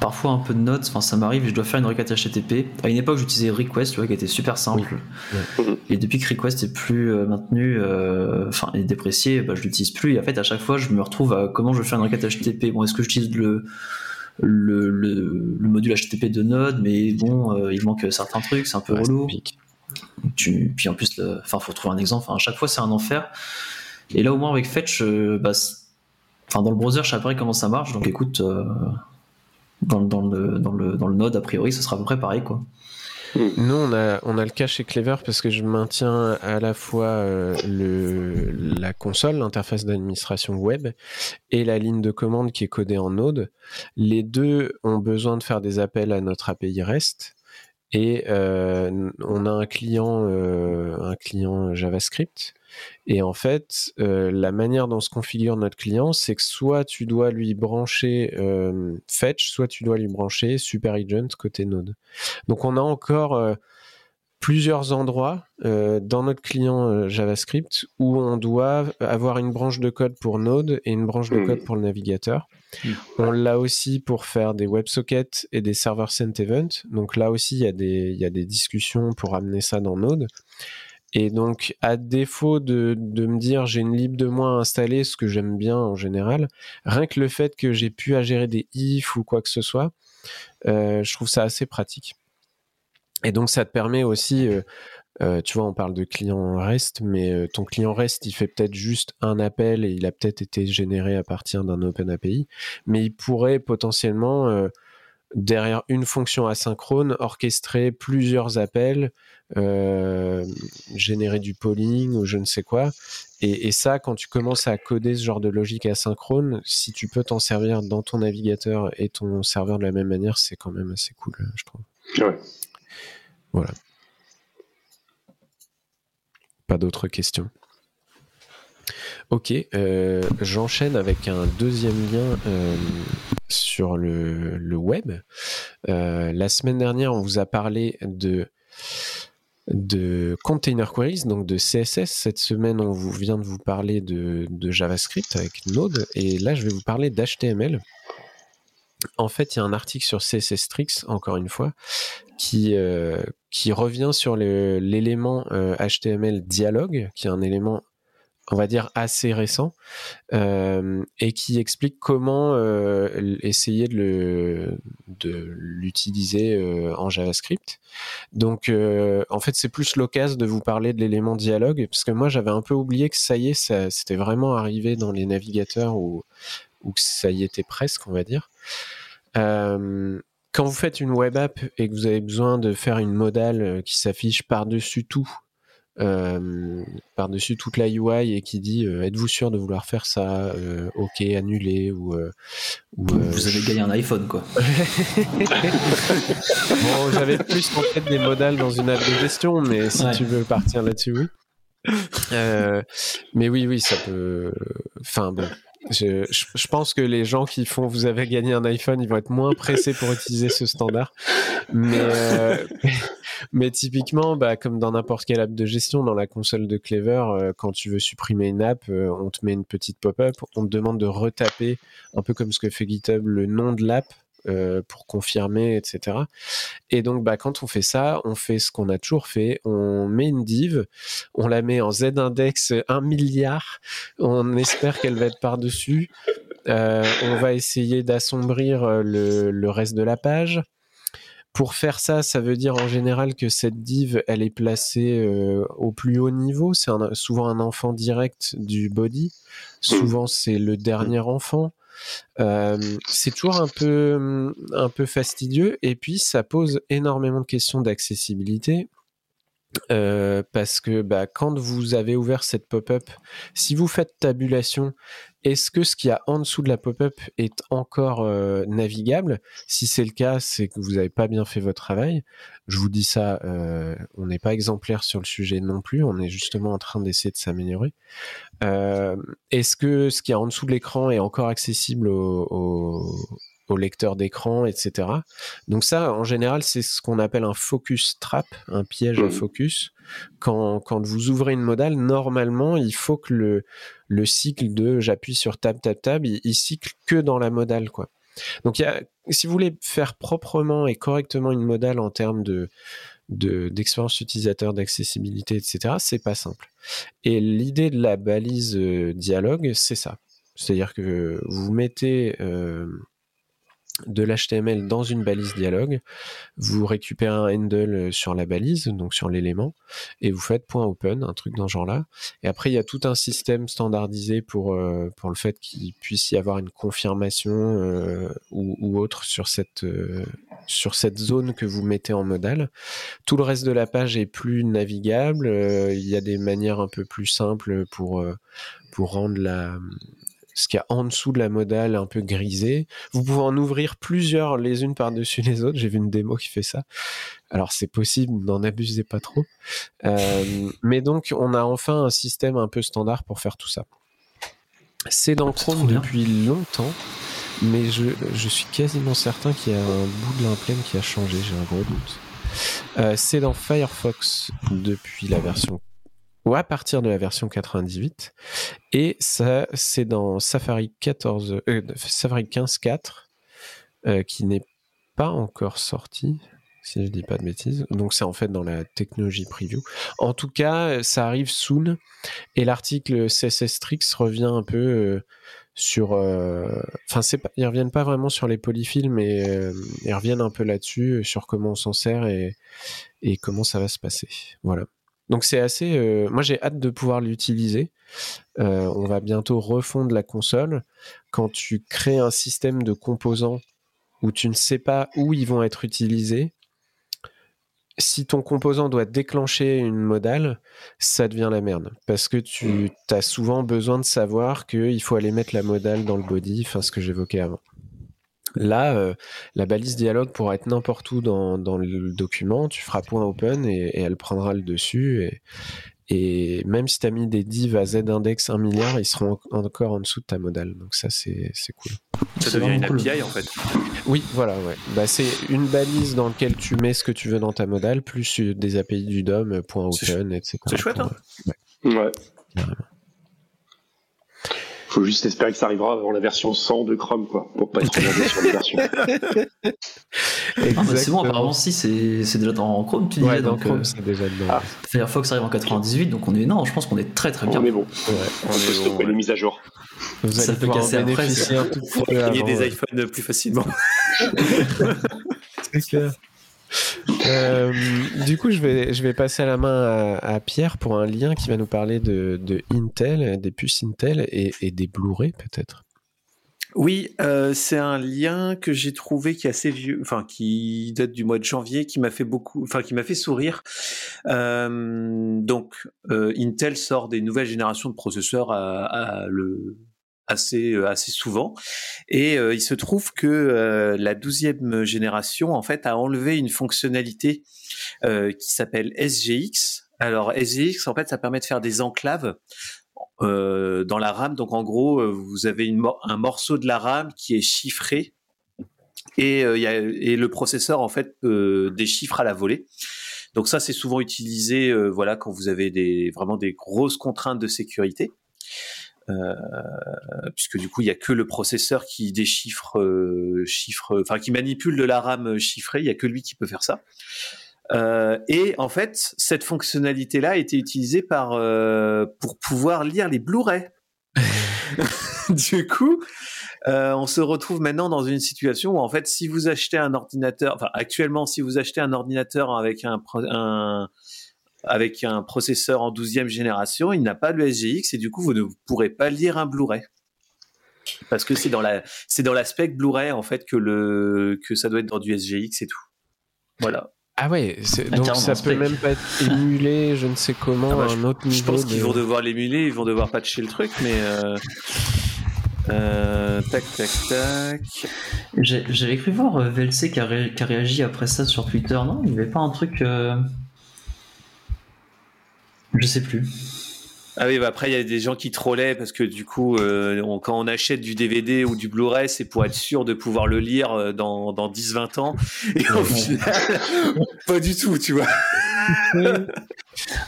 Speaker 2: parfois un peu de notes. Enfin, ça m'arrive. Je dois faire une requête HTTP. À une époque, j'utilisais Request, tu vois, qui était super simple. Et depuis que Request est plus euh, maintenu, enfin, est déprécié, bah, je l'utilise plus. Et en fait, à chaque fois, je me retrouve à comment je faire une requête HTTP. Bon, est-ce que j'utilise le le, le, module HTTP de Node, mais bon, euh, il manque certains trucs, c'est un peu relou. Tu, puis en plus, enfin, faut trouver un exemple. Enfin, à chaque fois, c'est un enfer. Et là, au moins avec Fetch, euh, bah, enfin, dans le browser, je sais pas comment ça marche. Donc, écoute, euh, dans, dans, le, dans, le, dans le Node, a priori, ça sera à peu près pareil, quoi.
Speaker 1: Hmm. Nous, on a, le cas chez Clever parce que je maintiens à la fois euh, la console, l'interface d'administration web, et la ligne de commande qui est codée en Node. Les deux ont besoin de faire des appels à notre API REST. Et euh, on a un client, euh, un client JavaScript et en fait, euh, la manière dont se configure notre client, c'est que soit tu dois lui brancher euh, Fetch, soit tu dois lui brancher SuperAgent côté Node. Donc on a encore euh, plusieurs endroits dans notre client JavaScript où on doit avoir une branche de code pour Node et une branche de code mmh. pour le navigateur. Mmh. On l'a aussi pour faire des WebSockets et des server sent event. Donc là aussi, il y, a des, il y a des discussions pour amener ça dans Node. Et donc, à défaut de, me dire j'ai une lib de moins installée, ce que j'aime bien en général, rien que le fait que j'ai pu à gérer des if ou quoi que ce soit, euh, je trouve ça assez pratique. Et donc, ça te permet aussi, euh, euh, tu vois, on parle de client REST, mais ton client REST, il fait peut-être juste un appel et il a peut-être été généré à partir d'un Open API, mais il pourrait potentiellement, derrière une fonction asynchrone, orchestrer plusieurs appels, générer du polling ou je ne sais quoi. Et, et, ça, quand tu commences à coder ce genre de logique asynchrone, si tu peux t'en servir dans ton navigateur et ton serveur de la même manière, c'est quand même assez cool, je trouve.
Speaker 4: Ouais.
Speaker 1: Voilà. Pas d'autres questions Ok, euh, j'enchaîne avec un deuxième lien euh, sur le, web. Euh, la semaine dernière, on vous a parlé de, de container queries, donc de CSS. Cette semaine, on vous vient de vous parler de, JavaScript avec Node. Et là, je vais vous parler d'HTML. En fait, il y a un article sur CSS Tricks, encore une fois, qui, qui revient sur l'élément HTML dialogue, qui est un élément, on va dire, assez récent, euh, et qui explique comment essayer de l'utiliser en JavaScript. Donc, en fait, c'est plus l'occasion de vous parler de l'élément dialogue, parce que moi, j'avais un peu oublié que ça y est, c'était vraiment arrivé dans les navigateurs ou que ça y était presque, on va dire. Euh, quand vous faites une web app et que vous avez besoin de faire une modale euh, qui s'affiche par-dessus tout, euh, par-dessus toute la UI et qui dit êtes-vous sûr de vouloir faire ça ok annuler ou,
Speaker 2: vous avez gagné un iPhone quoi.
Speaker 1: Bon j'avais plus en fait des modales dans une app de gestion mais si tu veux partir là-dessus oui. Mais oui oui ça peut enfin bon je, je, pense que les gens qui font vous avez gagné un iPhone, ils vont être moins pressés pour utiliser ce standard. Mais, euh, mais typiquement, bah, comme dans n'importe quelle app de gestion, dans la console de Clever, euh, quand tu veux supprimer une app, euh, on te met une petite pop-up, on te demande de retaper, un peu comme ce que fait GitHub, le nom de l'app euh, pour confirmer, etc. Et donc, bah, quand on fait ça, on fait ce qu'on a toujours fait. On met une div, on la met en z-index 1 milliard. On espère qu'elle va être par-dessus. On va essayer d'assombrir le, reste de la page. Pour faire ça, ça veut dire en général que cette div, elle est placée au plus haut niveau. C'est souvent un enfant direct du body. Souvent, c'est le dernier enfant. Euh, c'est toujours un peu, un peu fastidieux et puis ça pose énormément de questions d'accessibilité. Euh, parce que bah, quand vous avez ouvert cette pop-up, si vous faites tabulation, est-ce que ce qu'il y a en dessous de la pop-up est encore euh, navigable? Si c'est le cas, c'est que vous n'avez pas bien fait votre travail. Je vous dis ça, euh, on n'est pas exemplaire sur le sujet non plus, on est justement en train d'essayer de s'améliorer. Est-ce que ce qu'il y a en dessous de l'écran est encore accessible au, au lecteur d'écran, etc. Donc ça, en général, c'est ce qu'on appelle un focus trap, un piège à mmh. focus. Quand, quand vous ouvrez une modale, normalement, il faut que le, le cycle de j'appuie sur tab, tab, tab, il, cycle que dans la modale, quoi. Donc, y a, si vous voulez faire proprement et correctement une modale en termes de d'expérience utilisateur, d'accessibilité, etc., c'est pas simple. Et l'idée de la balise euh, dialogue, c'est ça. C'est-à-dire que vous mettez euh, de l'HTML dans une balise dialogue, vous récupérez un handle euh, sur la balise, donc sur l'élément, et vous faites .open, un truc dans ce genre-là. Et après, il y a tout un système standardisé pour, euh, pour le fait qu'il puisse y avoir une confirmation euh, ou, autre sur cette, sur cette zone que vous mettez en modal. Tout le reste de la page est plus navigable. il y a des manières un peu plus simples pour, pour rendre la, ce qu'il y a en dessous de la modale un peu grisé. Vous pouvez en ouvrir plusieurs les unes par-dessus les autres. J'ai vu une démo qui fait ça. Alors c'est possible, n'en abusez pas trop. Euh, mais donc on a enfin un système un peu standard pour faire tout ça. C'est dans Chrome depuis longtemps, mais je, suis quasiment certain qu'il y a un bout de qui a changé, j'ai un gros doute. Euh, c'est dans Firefox depuis la version à partir de la version 98. Et ça, c'est dans Safari 14, euh, Safari 15.4, euh, qui n'est pas encore sorti, si je dis pas de bêtises. Donc c'est en fait dans la technologie preview. En tout cas, ça arrive soon. Et l'article CSS Tricks revient un peu euh, sur. Enfin, c'est ils reviennent pas vraiment sur les polyfilms, mais ils reviennent un peu là-dessus, sur comment on s'en sert et, et comment ça va se passer. Voilà. Donc c'est assez. moi j'ai hâte de pouvoir l'utiliser. on va bientôt refondre la console. Quand tu crées un système de composants où tu ne sais pas où ils vont être utilisés, si ton composant doit déclencher une modale, ça devient la merde. Parce que tu as souvent besoin de savoir qu'il faut aller mettre la modale dans le body, enfin ce que j'évoquais avant. Là, euh, la balise dialogue pourra être n'importe où dans, le document. Tu feras point open et, elle prendra le dessus. Et, et même si tu as mis des divs à z-index 1 milliard, ils seront encore en dessous de ta modale. Donc ça, c'est cool.
Speaker 3: Ça devient une API en fait.
Speaker 1: Oui, voilà, ouais. Bah, c'est une balise dans laquelle tu mets ce que tu veux dans ta modale, plus des API du DOM, point .open, etc.
Speaker 3: C'est chouette, hein
Speaker 4: Ouais. ouais faut juste espérer que ça arrivera avant la version 100 de Chrome, quoi, pour pas être regardé sur les versions.
Speaker 2: Ah, bah, c'est bon, apparemment, si, c'est déjà dans Chrome, tu disais.
Speaker 1: Ouais, dans Chrome, euh, c'est déjà dedans. Ah.
Speaker 2: Firefox arrive en 98, donc on est, non, je pense qu'on est très très bien.
Speaker 4: On est bon. Ouais, on, peut stopper les mises à jour.
Speaker 1: Vous ça peut casser après.
Speaker 3: Pour gagner des iPhones plus facilement.
Speaker 1: c'est clair. Euh, du coup, je vais, je vais passer la main à, Pierre pour un lien qui va nous parler de, Intel, des puces Intel et, des Blu-ray peut-être.
Speaker 3: Oui, euh, c'est un lien que j'ai trouvé qui est assez vieux, enfin qui date du mois de janvier, qui m'a fait beaucoup, enfin qui m'a fait sourire. Euh, donc, Intel sort des nouvelles générations de processeurs à le assez euh, assez souvent et euh, il se trouve que euh, la douzième génération en fait a enlevé une fonctionnalité qui s'appelle SGX. Alors SGX en fait ça permet de faire des enclaves dans la RAM. Donc en gros vous avez un morceau de la RAM qui est chiffré et, et le processeur en fait déchiffre à la volée. Donc ça c'est souvent utilisé voilà quand vous avez des vraiment des grosses contraintes de sécurité. Euh, puisque du coup il y a que le processeur qui déchiffre, euh, chiffre, enfin qui manipule de la RAM chiffrée, il y a que lui qui peut faire ça. Euh, et en fait, cette fonctionnalité-là a été utilisée par pour pouvoir lire les Blu-ray. du coup, on se retrouve maintenant dans une situation où en fait, si vous achetez un ordinateur, enfin actuellement, si vous achetez un ordinateur avec un, un avec un processeur en 12e génération, il n'a pas le SGX et du coup vous ne pourrez pas lire un Blu-ray. Parce que c'est dans la c'est dans l'aspect Blu-ray en fait que le que ça doit être dans du SGX et tout. Voilà.
Speaker 1: Ah ouais, donc ça peut même pas être émulé, je ne sais comment, ah bah, un autre
Speaker 3: niveau. Je pense qu'ils vont devoir l'émuler, ils vont devoir patcher le truc, mais euh, euh, tac tac tac.
Speaker 2: J'avais cru voir euh, VLC qui a, réagi après ça sur Twitter, non Il n'y avait pas un truc. Je sais plus.
Speaker 3: Ah oui, bah après il y a des gens qui trollaient parce que du coup, euh, quand on achète du DVD ou du Blu-ray, c'est pour être sûr de pouvoir le lire euh, dans, dans 10-20 ans. Et au final, pas du tout, tu vois.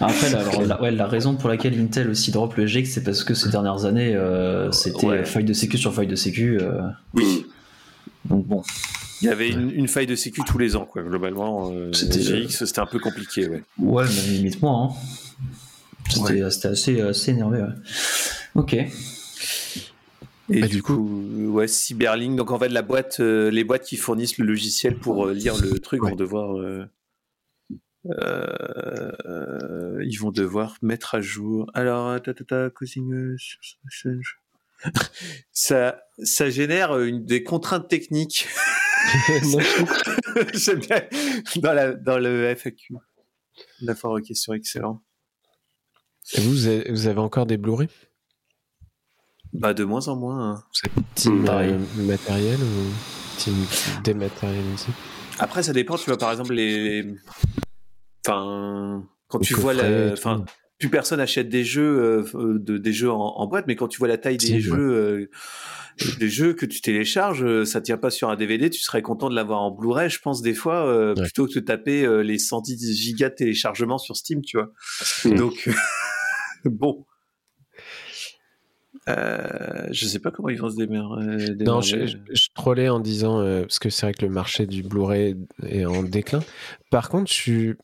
Speaker 2: Après, alors, la, ouais, la, raison pour laquelle Intel aussi drop le GX, c'est parce que ces dernières années, euh, c'était faille de sécu sur faille de sécu.
Speaker 3: Oui.
Speaker 2: Donc bon.
Speaker 3: Il y avait une, faille de sécu tous les ans, quoi. Globalement, c'était c'était un peu compliqué, ouais.
Speaker 2: Ouais, mais limite moi. Hein. C'était assez, assez énervé. Ok.
Speaker 3: Et bah, du, coup, ouais, Cyberlink. Donc en fait, la boîte, euh, les boîtes qui fournissent le logiciel pour euh, lire le truc vont devoir, euh, ils vont devoir mettre à jour. Alors, ça, ça génère une, des contraintes techniques. J'aime bien dans, la, dans le FAQ. La foire question excellent.
Speaker 1: Et vous, vous avez encore des Blu-ray?
Speaker 3: Bah de moins en moins. Hein.
Speaker 1: C'est team euh, matériel ou team dématérialisé
Speaker 3: Après ça dépend, tu vois par exemple les... Enfin, quand tu vois la... Enfin, plus personne achète des jeux, euh, de, des jeux en, boîte, mais quand tu vois la taille des jeux... Euh, des jeux que tu télécharges, ça tient pas sur un DVD, tu serais content de l'avoir en Blu-ray, je pense des fois, plutôt que de taper les 110 gigas de téléchargement sur Steam, tu vois. Donc bon. Euh, je sais pas comment ils vont se démerder.
Speaker 1: Non, je, trollais en disant, euh, parce que c'est vrai que le marché du Blu-ray est en déclin. Par contre, je suis,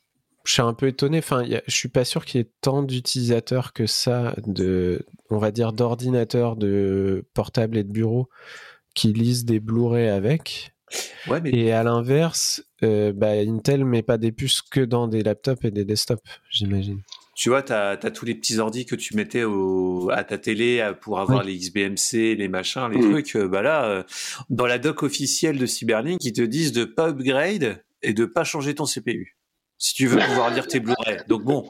Speaker 1: je suis un peu étonné. Enfin, je suis pas sûr qu'il y ait tant d'utilisateurs que ça, de, on va dire, d'ordinateurs, de portables et de bureaux qui lisent des Blu-ray avec. Ouais, mais... Et à l'inverse, euh, bah, Intel met pas des puces que dans des laptops et des desktops, j'imagine.
Speaker 3: Tu vois, tu as, tous les petits ordis que tu mettais au, à ta télé pour avoir les XBMC, les machins, les trucs. Bah là, dans la doc officielle de Cyberlink, ils te disent de pas upgrade et de pas changer ton CPU si tu veux pouvoir lire tes Blu-ray. Donc bon,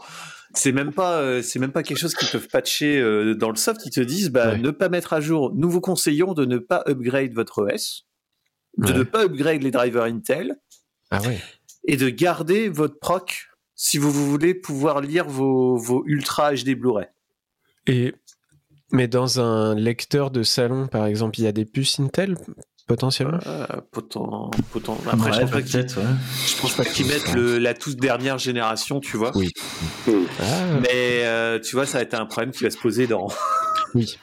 Speaker 3: c'est même pas euh, c'est même pas quelque chose qu'ils peuvent patcher euh, dans le soft. Ils te disent bah ne pas mettre à jour. Nous vous conseillons de ne pas upgrade votre OS, de ne pas upgrade les drivers Intel,
Speaker 1: ah
Speaker 3: et de garder votre proc si vous, voulez pouvoir lire vos, vos Ultra HD Blu-ray.
Speaker 1: Et mais dans un lecteur de salon, par exemple, il y a des puces Intel potentiellement?
Speaker 3: Euh, Après, je, pense pas qu'ils... je pense pas qu'ils mettent le, la toute dernière génération, tu vois.
Speaker 1: Oui.
Speaker 3: Ah. Mais euh, tu vois, ça va être un problème qui va se poser dans.
Speaker 1: oui.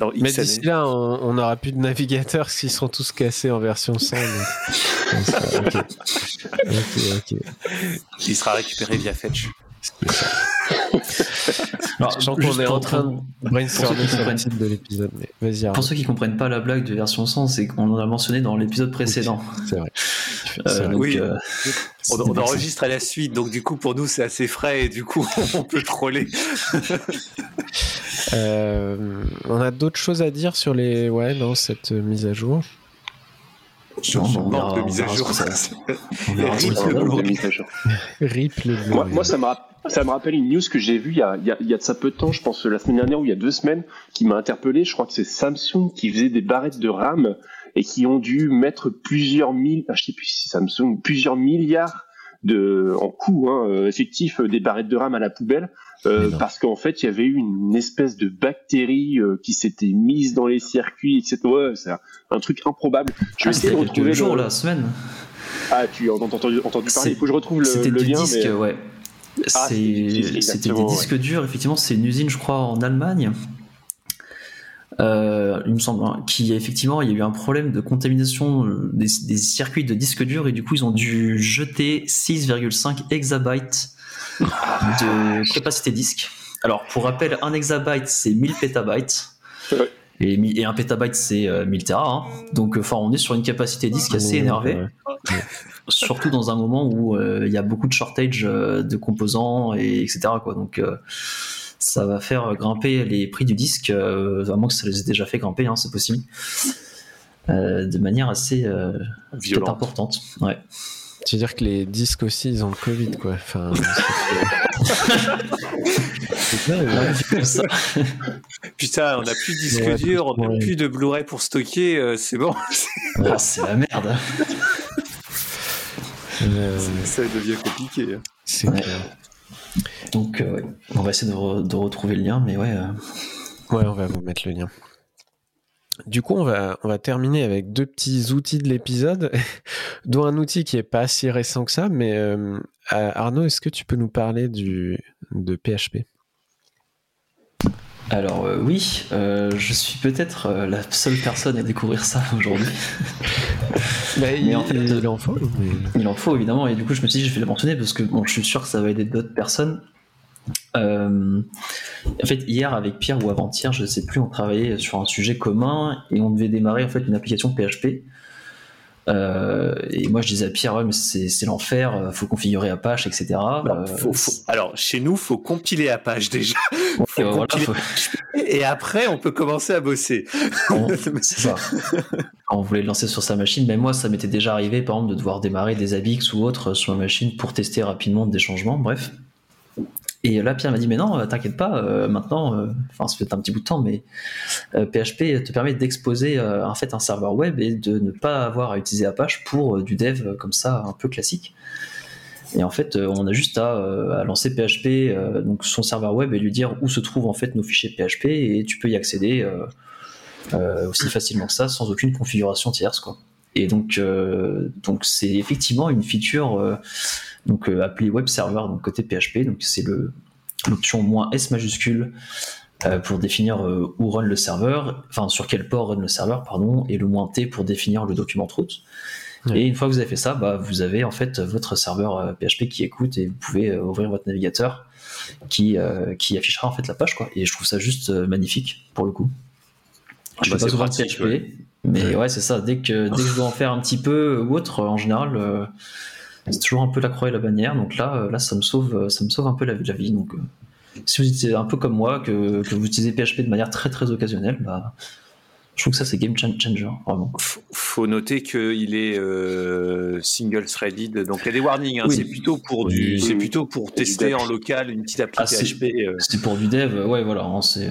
Speaker 1: Dans Mais d'ici là, on n'aura plus de navigateurs s'ils sont tous cassés en version 100.
Speaker 3: Il sera récupéré via Fetch.
Speaker 1: Alors, je sens qu'on est en train de brainstormer sur le titre de l'épisode. Mais vas-y.
Speaker 2: Pour ceux qui comprennent pas la blague de version 100, c'est qu'on en a mentionné dans l'épisode précédent.
Speaker 1: c'est vrai.
Speaker 3: Euh, oui. Euh, on, enregistre à la suite, donc du coup pour nous c'est assez frais et du coup on peut troller.
Speaker 1: euh, on a d'autres choses à dire sur les ouais non cette mise à jour?
Speaker 3: Sur son de mise à jour.
Speaker 1: Rip le
Speaker 4: Moi, moi ça me rappelle ça me rappelle une news que j'ai vue il y, a, il, y a, il y a de ça peu de temps, je pense la semaine dernière ou il y a deux semaines, qui m'a interpellé. Je crois que c'est Samsung qui faisait des barrettes de RAM et qui ont dû mettre plusieurs mille, ah, je sais plus si Samsung, plusieurs milliards de en coût hein, euh, effectif euh, des barrettes de RAM à la poubelle euh, parce qu'en fait il y avait eu une espèce de bactérie euh, qui s'était mise dans les circuits etc ouais c'est un, truc improbable.
Speaker 2: Je vais ah, essayer de retrouver le jour la semaine.
Speaker 4: Ah tu en as entendu, entendu parler. Il faut que je retrouve le, le lien
Speaker 2: disque, ouais ah, c'était des disques durs, effectivement, c'est une usine, je crois, en Allemagne. Euh, il me semble, hein, qui effectivement, il y a eu un problème de contamination euh, des, circuits de disques durs et du coup, ils ont dû jeter 6,5 exabytes de capacité disque. Alors, pour rappel, un exabyte, c'est 1000 pétabytes. Et, un pétabyte, c'est 1000 euh, Tera. Hein. Donc, enfin, on est sur une capacité disque assez énervée surtout dans un moment où euh, il y a beaucoup de shortage euh, de composants et etc. Quoi. Donc euh, ça va faire grimper les prix du disque, à moins que ça les ait déjà fait grimper, hein, c'est possible, de manière assez importante. Ouais.
Speaker 1: Tu veux dire que les disques aussi, ils ont le Covid, quoi. Enfin,
Speaker 3: Putain, on n'a plus de disque dur, on n'a plus de Blu-ray pour stocker, c'est bon.
Speaker 2: Ah, c'est la merde.
Speaker 3: Euh, ça devient compliqué. Hein.
Speaker 1: C'est
Speaker 2: Donc, euh, on va essayer de, retrouver le lien, mais ouais. Euh.
Speaker 1: Ouais, on va vous mettre le lien. Du coup, on va, on va terminer avec deux petits outils de l'épisode, dont un outil qui est pas si récent que ça, mais Arnaud, est-ce que tu peux nous parler du, de PHP
Speaker 2: alors euh, oui, euh, je suis peut-être euh, la seule personne à découvrir ça aujourd'hui.
Speaker 1: il, en il en faut.
Speaker 2: Il en faut évidemment, et du coup je me suis dit je vais le mentionner parce que bon, je suis sûr que ça va aider d'autres personnes. en fait, hier avec Pierre ou avant-hier, je ne sais plus, on travaillait sur un sujet commun et on devait démarrer en fait une application PHP euh, et moi, je disais à Pierre, mais c'est l'enfer, euh, faut configurer Apache, etc.
Speaker 3: Euh, alors, chez nous, faut compiler Apache déjà. Et après, on peut commencer à bosser.
Speaker 2: c'est ça. Quand on voulait le lancer sur sa machine, mais moi, ça m'était déjà arrivé, par exemple, de devoir démarrer des ABX ou autres sur ma machine pour tester rapidement des changements, bref. Et là, Pierre m'a dit, mais non, t'inquiète pas, euh, maintenant, euh, ça fait un petit bout de temps, mais PHP euh, te permet d'exposer en fait un serveur web et de ne pas avoir à utiliser Apache pour du dev comme ça, un peu classique. Et en fait, on a juste à, lancer PHP, donc son serveur web, et lui dire où se trouvent en fait nos fichiers PHP, et tu peux y accéder aussi facilement que ça, sans aucune configuration tierce. Et donc, donc c'est effectivement une feature donc euh, appelé web server donc côté PHP. Donc c'est le l'option moins S majuscule euh, pour définir euh, où run le serveur, enfin sur quel port run le serveur, pardon, et le moins T pour définir le document route. Et une fois que vous avez fait ça, bah, vous avez en fait votre serveur PHP qui écoute et vous pouvez ouvrir votre navigateur qui, qui affichera en fait la page quoi. Et je trouve ça juste magnifique pour le coup. Je ne bah, pas souvent PHP, mais ouais, c'est ça. Dès que dès que je dois en faire un petit peu ou autre, en général, c'est toujours un peu la croix et la bannière. Donc là, là, ça me sauve, ça me sauve un peu la, la vie. Donc si vous utilisez un peu comme moi, que, que, vous utilisez PHP de manière très très occasionnelle, bah, je trouve que ça c'est game changer, vraiment.
Speaker 3: Faut noter qu'il est euh, single threaded, donc il y a des warnings. Hein, C'est plutôt pour du, c'est plutôt pour tester en local une petite appli PHP.
Speaker 2: Ah, c'est euh. pour du dev, ouais, voilà. Hein, c'est.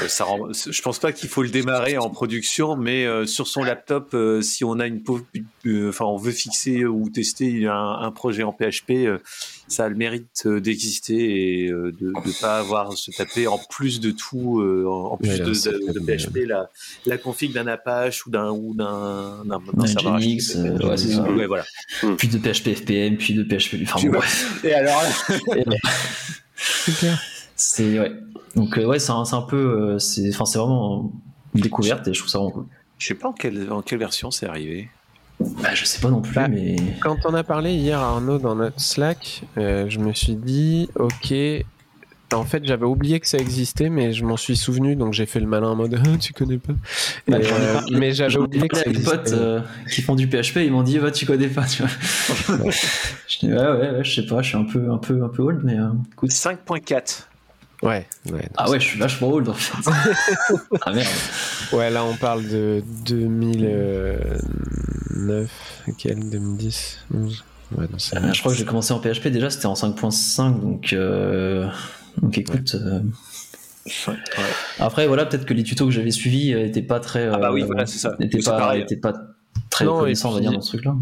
Speaker 2: Euh,
Speaker 3: je pense pas qu'il faut le démarrer en production, mais euh, sur son laptop, euh, si on a une enfin on veut fixer ou tester un, projet en PHP, ça a le mérite d'exister et de ne pas avoir se taper en plus de tout, en plus de, PHP, la, la config d'un Apache ou d'un ou d'un
Speaker 2: serveur ouais, c'est ça. voilà. Hmm. Puis de PHP FPM, puis de PHP. Enfin, bon,
Speaker 3: Et alors
Speaker 2: C'est ouais. Donc euh, ouais, c'est un, un, peu, euh, c'est, enfin c'est vraiment une découverte et je trouve ça vraiment cool.
Speaker 3: Je sais pas en quelle, en quelle version c'est arrivé.
Speaker 2: Bah, je sais pas non plus, bah, mais.
Speaker 1: Quand on a parlé hier à Arnaud dans notre Slack, euh, je me suis dit, ok, en fait, j'avais oublié que ça existait, mais je m'en suis souvenu, donc j'ai fait le malin en mode ah, tu connais pas. Bah, mais j'avais oublié que ça existait.
Speaker 2: potes qui font du PHP, ils m'ont dit bah tu connais pas, tu vois. je dis ouais, ouais, ouais, je sais pas, je suis un peu, un peu, un peu old, mais
Speaker 3: écoute. 5.4.
Speaker 1: Ouais, ouais.
Speaker 2: Ah ouais, je suis vachement old en fait. ah merde.
Speaker 1: Ouais, là on parle de 2009, quel 2010 11
Speaker 2: Ouais, non, euh, je crois que j'ai commencé en PHP déjà, c'était en 5.5, donc, euh... donc écoute. Euh... Ouais. Après, voilà, peut-être que les tutos que j'avais suivis n'étaient pas très.
Speaker 3: Ah bah oui, voilà, c'est ça.
Speaker 2: N'étaient pas, pas très non, connaissant, on va dire, dans ce truc-là.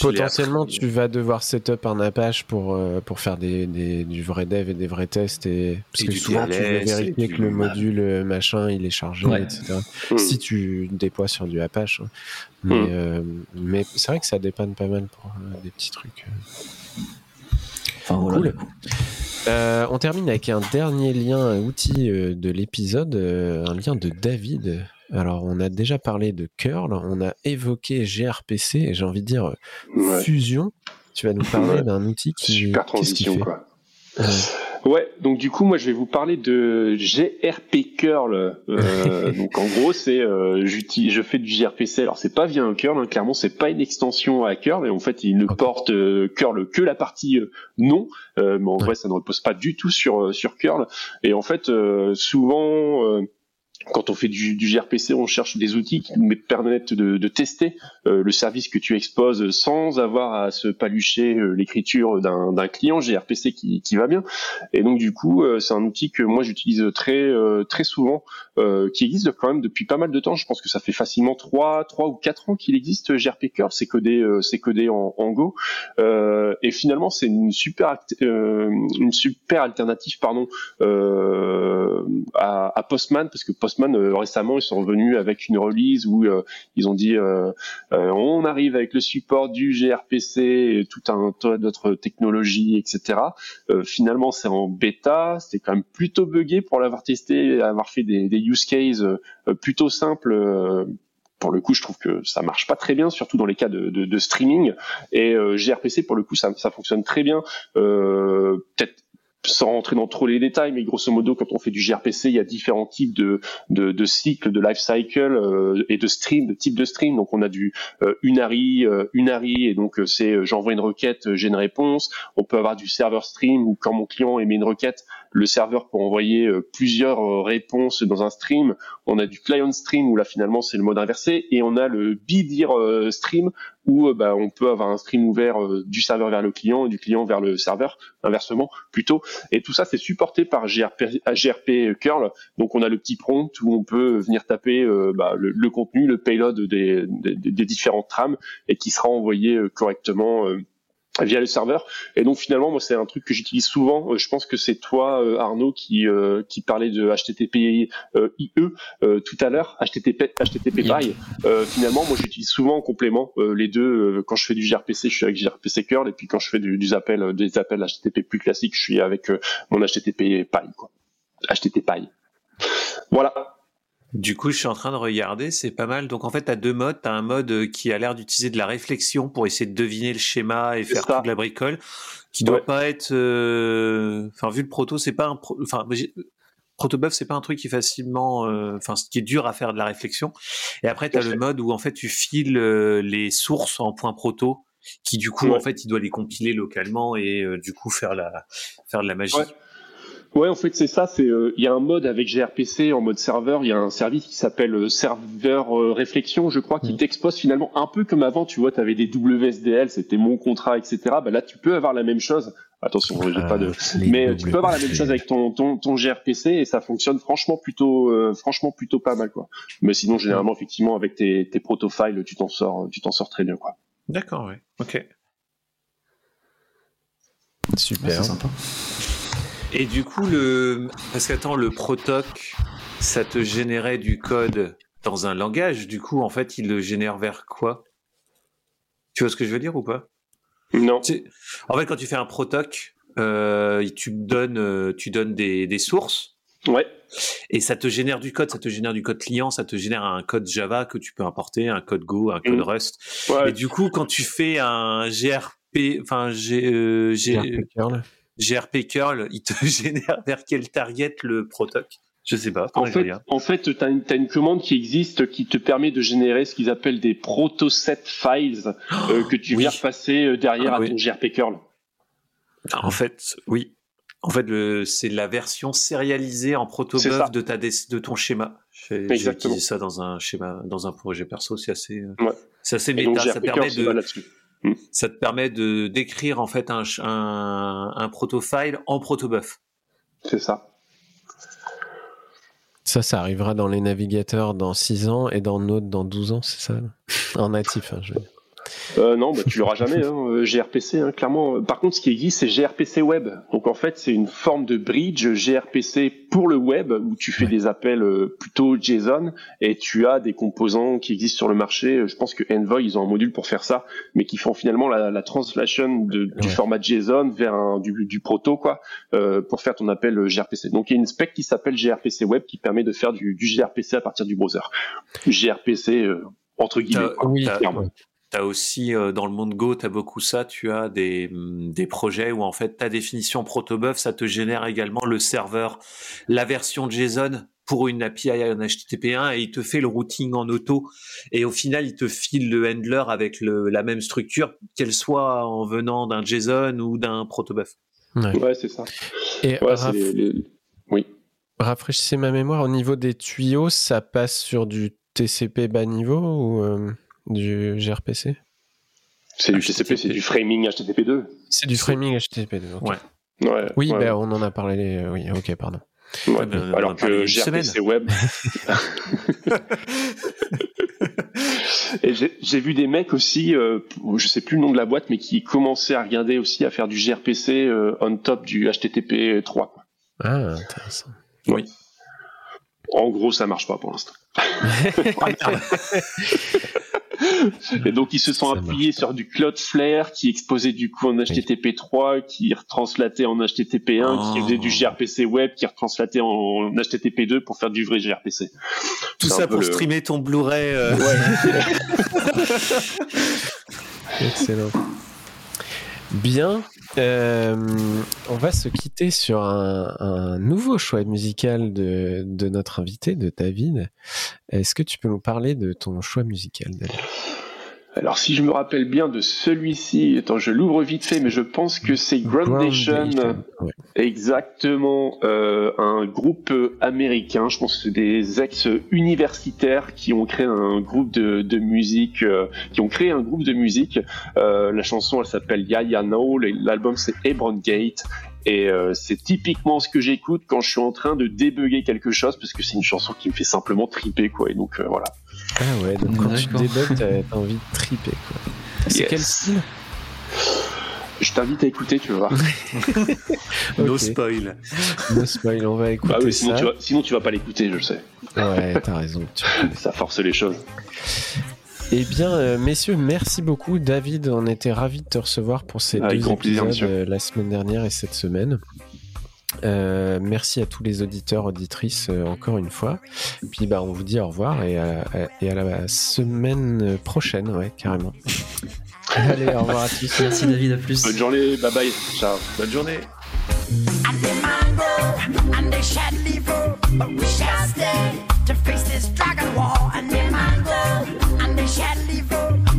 Speaker 1: Potentiellement, tu vas devoir setup un Apache pour, euh, pour faire des, des, du vrai dev et des vrais tests. Et... Parce que souvent, tu veux vérifier que le module euh, machin, il est chargé, etc. Hmm. Si tu déploies sur du Apache. Hein. Mais, hmm. euh, mais c'est vrai que ça dépanne pas mal pour des petits trucs.
Speaker 2: Enfin, voilà.
Speaker 1: Cool. on termine avec un dernier lien, un outil de l'épisode, un lien de David. Alors, on a déjà parlé de curl, on a évoqué gRPC, et j'ai envie de dire fusion. Tu vas nous parler d'un outil qui.
Speaker 4: Super transition, quoi. Ouais, donc du coup, moi, je vais vous parler de GRP curl. Euh, donc en gros, c'est euh, je fais du gRPC. Alors c'est pas via un curl, hein, clairement, c'est pas une extension à curl. Et en fait, il ne porte euh, curl que la partie euh, non. mais en vrai, ça ne repose pas du tout sur sur curl. Et en fait, souvent quand on fait du, du, gRPC, on cherche des outils qui nous permettent de, de tester euh, le service que tu exposes sans avoir à se palucher euh, l'écriture d'un client gRPC qui, qui, va bien. Et donc du coup, euh, c'est un outil que moi j'utilise très très souvent, qui existe quand même depuis pas mal de temps. Je pense que ça fait facilement 3, 3 ou 4 ans qu'il existe gRP curl. C'est codé c'est codé en, en Go. et finalement, c'est une super une super alternative pardon à, à Postman parce que Postman euh, récemment ils sont revenus avec une release où euh, ils ont dit euh, on arrive avec le support du gRPC et tout un tas d'autres technologies etc finalement c'est en bêta c'est quand même plutôt buggé pour l'avoir testé avoir fait des, use cases plutôt simples pour le coup, je trouve que ça marche pas très bien, surtout dans les cas de, streaming. Et gRPC, pour le coup, ça, fonctionne très bien. Peut-être sans rentrer dans trop les détails, mais grosso modo, quand on fait du gRPC, il y a différents types de, de, cycles, de life cycle euh, et de stream, de type de stream. Donc on a du euh, unary, euh, unary, et donc euh, c'est j'envoie une requête, j'ai une réponse. On peut avoir du server stream où quand mon client émet une requête, le serveur peut envoyer plusieurs réponses dans un stream. On a du client stream où là finalement c'est le mode inversé, et on a le BDIR stream où bah, on peut avoir un stream ouvert du serveur vers le client et du client vers le serveur, inversement plutôt. Et tout ça, c'est supporté par GRP, GRP curl. Donc, on a le petit prompt où on peut venir taper euh, bah, le, contenu, le payload des, des, différentes trames et qui sera envoyé euh, correctement euh, via le serveur. Et donc finalement, moi, c'est un truc que j'utilise souvent. Euh, je pense que c'est toi, euh, Arnaud, qui euh, qui parlait de HTTP IE tout à l'heure, HTTP HTTP PY. finalement, moi, j'utilise souvent en complément les deux. quand je fais du gRPC, je suis avec gRPC curl, et puis quand je fais du, des appels des appels HTTP plus classiques, je suis avec mon HTTP PY, quoi. HTTP PY. Voilà.
Speaker 3: Du coup, je suis en train de regarder, c'est pas mal. Donc en fait, tu as deux modes. Tu as un mode euh, qui a l'air d'utiliser de la réflexion pour essayer de deviner le schéma et faire toute la bricole, qui doit pas être... Euh, enfin, vu le proto, c'est pas un... Enfin, Protobuf, c'est pas un truc qui est facilement, euh, enfin, qui est dur à faire de la réflexion. Et après, tu as le mode où en fait tu files les sources en point proto qui du coup en fait il doit les compiler localement et du coup faire la faire de la magie.
Speaker 4: Ouais, en fait, c'est ça. C'est euh, il y a un mode avec gRPC en mode serveur. Il y a un service qui s'appelle euh, serveur euh, réflexion, je crois, qui mm. t'expose finalement un peu comme avant. Tu vois, tu avais des WSDL, c'était mon contrat, etc. Bah là, tu peux avoir la même chose. Attention, j'ai pas de. Ah, Mais tu peux avoir la même chose avec ton, ton, ton gRPC et ça fonctionne franchement plutôt, franchement plutôt pas mal quoi. Mais sinon, généralement, effectivement, avec tes, tes proto-files, tu t'en sors, tu t'en sors très bien quoi.
Speaker 3: D'accord, ouais. Ok.
Speaker 1: Super. c'est sympa.
Speaker 3: Et du coup, le. Parce qu'attends, le protoc, ça te générait du code dans un langage. Du coup, en fait, il le génère vers quoi? Tu vois ce que je veux dire ou pas?
Speaker 4: Non.
Speaker 3: En fait, quand tu fais un protoc, euh, tu donnes, euh, tu donnes des, des sources.
Speaker 4: Ouais.
Speaker 3: Et ça te génère du code, ça te génère du code client, ça te génère un code Java que tu peux importer, un code Go, un code mm. Rust. Ouais. Et du coup, quand tu fais un GRP, enfin, G, euh, G, GRP curl, il te génère vers quel target le protoc? Je sais pas.
Speaker 4: En fait, en fait, tu as, une commande qui existe qui te permet de générer ce qu'ils appellent des proto-set files euh, que tu viens passer euh, derrière ah à ton GRP curl.
Speaker 3: En fait, oui. En fait, c'est la version sérialisée en proto-buff de, ta, de ton schéma. J'ai utilisé ça dans un schéma, dans un projet perso. C'est assez, euh, ouais. c'est assez méta. Ça permet de, Hmm. Ça te permet de d'écrire en fait un, un, un protofile en protobuf.
Speaker 4: C'est ça.
Speaker 1: Ça, ça arrivera dans les navigateurs dans 6 ans et dans Node dans 12 ans, c'est ça? En natif, hein, je veux dire.
Speaker 4: Euh, non, bah, tu l'auras jamais, hein, euh, gRPC, hein, clairement. Par contre, ce qui existe, c'est gRPC Web. Donc en fait, c'est une forme de bridge gRPC pour le web où tu fais des appels euh, plutôt JSON et tu as des composants qui existent sur le marché. Je pense que Envoy, ils ont un module pour faire ça, mais qui font finalement la, la translation de, du format JSON vers un, du, du proto, quoi, euh, pour faire ton appel gRPC. Donc il y a une spec qui s'appelle gRPC Web qui permet de faire du, du gRPC à partir du browser. gRPC entre guillemets. oui,
Speaker 3: T'as aussi euh, dans le monde Go, tu as beaucoup ça. Tu as des, mm, des projets où en fait ta définition protobuf, ça te génère également le serveur, la version JSON pour une API en HTTP1 et il te fait le routing en auto et au final il te file le handler avec le, la même structure qu'elle soit en venant d'un JSON ou d'un protobuf.
Speaker 4: Ouais, c'est ça.
Speaker 1: Et oui. Rafraîchissez ma mémoire au niveau des tuyaux, ça passe sur du TCP bas niveau ou euh, du gRPC
Speaker 4: C'est du TCP, c'est du framing HTTP2.
Speaker 1: C'est du framing HTTP2.
Speaker 4: Ouais.
Speaker 1: Oui, ben, on en a parlé. Euh, oui, ok, pardon.
Speaker 4: Ben, alors que gRPC Web. Et j'ai vu des mecs aussi, euh, je sais plus le nom de la boîte, mais qui commençaient à regarder aussi à faire du gRPC euh, on top du HTTP 3.
Speaker 1: Ah, intéressant.
Speaker 4: Oui. En gros, ça marche pas pour l'instant. Et donc ils se sont appuyés sur du Cloudflare qui exposait du coup en HTTP3, qui retranslatait en HTTP1, qui faisait du gRPC web, qui retranslatait en HTTP2 pour faire du vrai gRPC.
Speaker 3: Tout ça pour streamer ton Blu-ray. Euh.
Speaker 1: Excellent. Bien. Euh, on va se quitter sur un, nouveau choix musical de, notre invité, de David. Est-ce que tu peux nous parler de ton choix musical, David?
Speaker 4: Alors si je me rappelle bien de celui-ci, attends, je l'ouvre vite fait, mais je pense que c'est Groundation, exactement, euh, un groupe américain. Je pense que c'est des ex-universitaires qui ont créé un groupe de, de musique, euh, qui ont créé un groupe de musique. Euh, la chanson, elle s'appelle Ya Ya No, l'album c'est Hebron Gate, et euh, c'est typiquement ce que j'écoute quand je suis en train de débugger quelque chose, parce que c'est une chanson qui me fait simplement triper, quoi. Et donc euh, voilà.
Speaker 1: Ah ouais, donc quand tu débugs, t'as envie de triper quoi. C'est quel style?
Speaker 4: Je t'invite à écouter, tu vas voir.
Speaker 3: no spoil.
Speaker 1: No spoil, on va écouter
Speaker 4: ah sinon, Tu vas, sinon tu vas pas l'écouter, je le sais.
Speaker 1: Ouais, t'as raison.
Speaker 4: Ça force les choses.
Speaker 1: Eh bien, euh, messieurs, merci beaucoup. David, on était ravis de te recevoir pour ces
Speaker 4: Avec deux épisodes
Speaker 1: euh, la semaine dernière et cette semaine. Euh, merci à tous les auditeurs, auditrices, euh, encore une fois. Puis bah, on vous dit au revoir et à, et à la semaine prochaine, ouais, carrément. Allez, au revoir à tous.
Speaker 2: Merci David, à plus.
Speaker 4: Bonne journée, bye bye. Ciao. Bonne journée.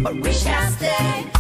Speaker 4: but we shall stay.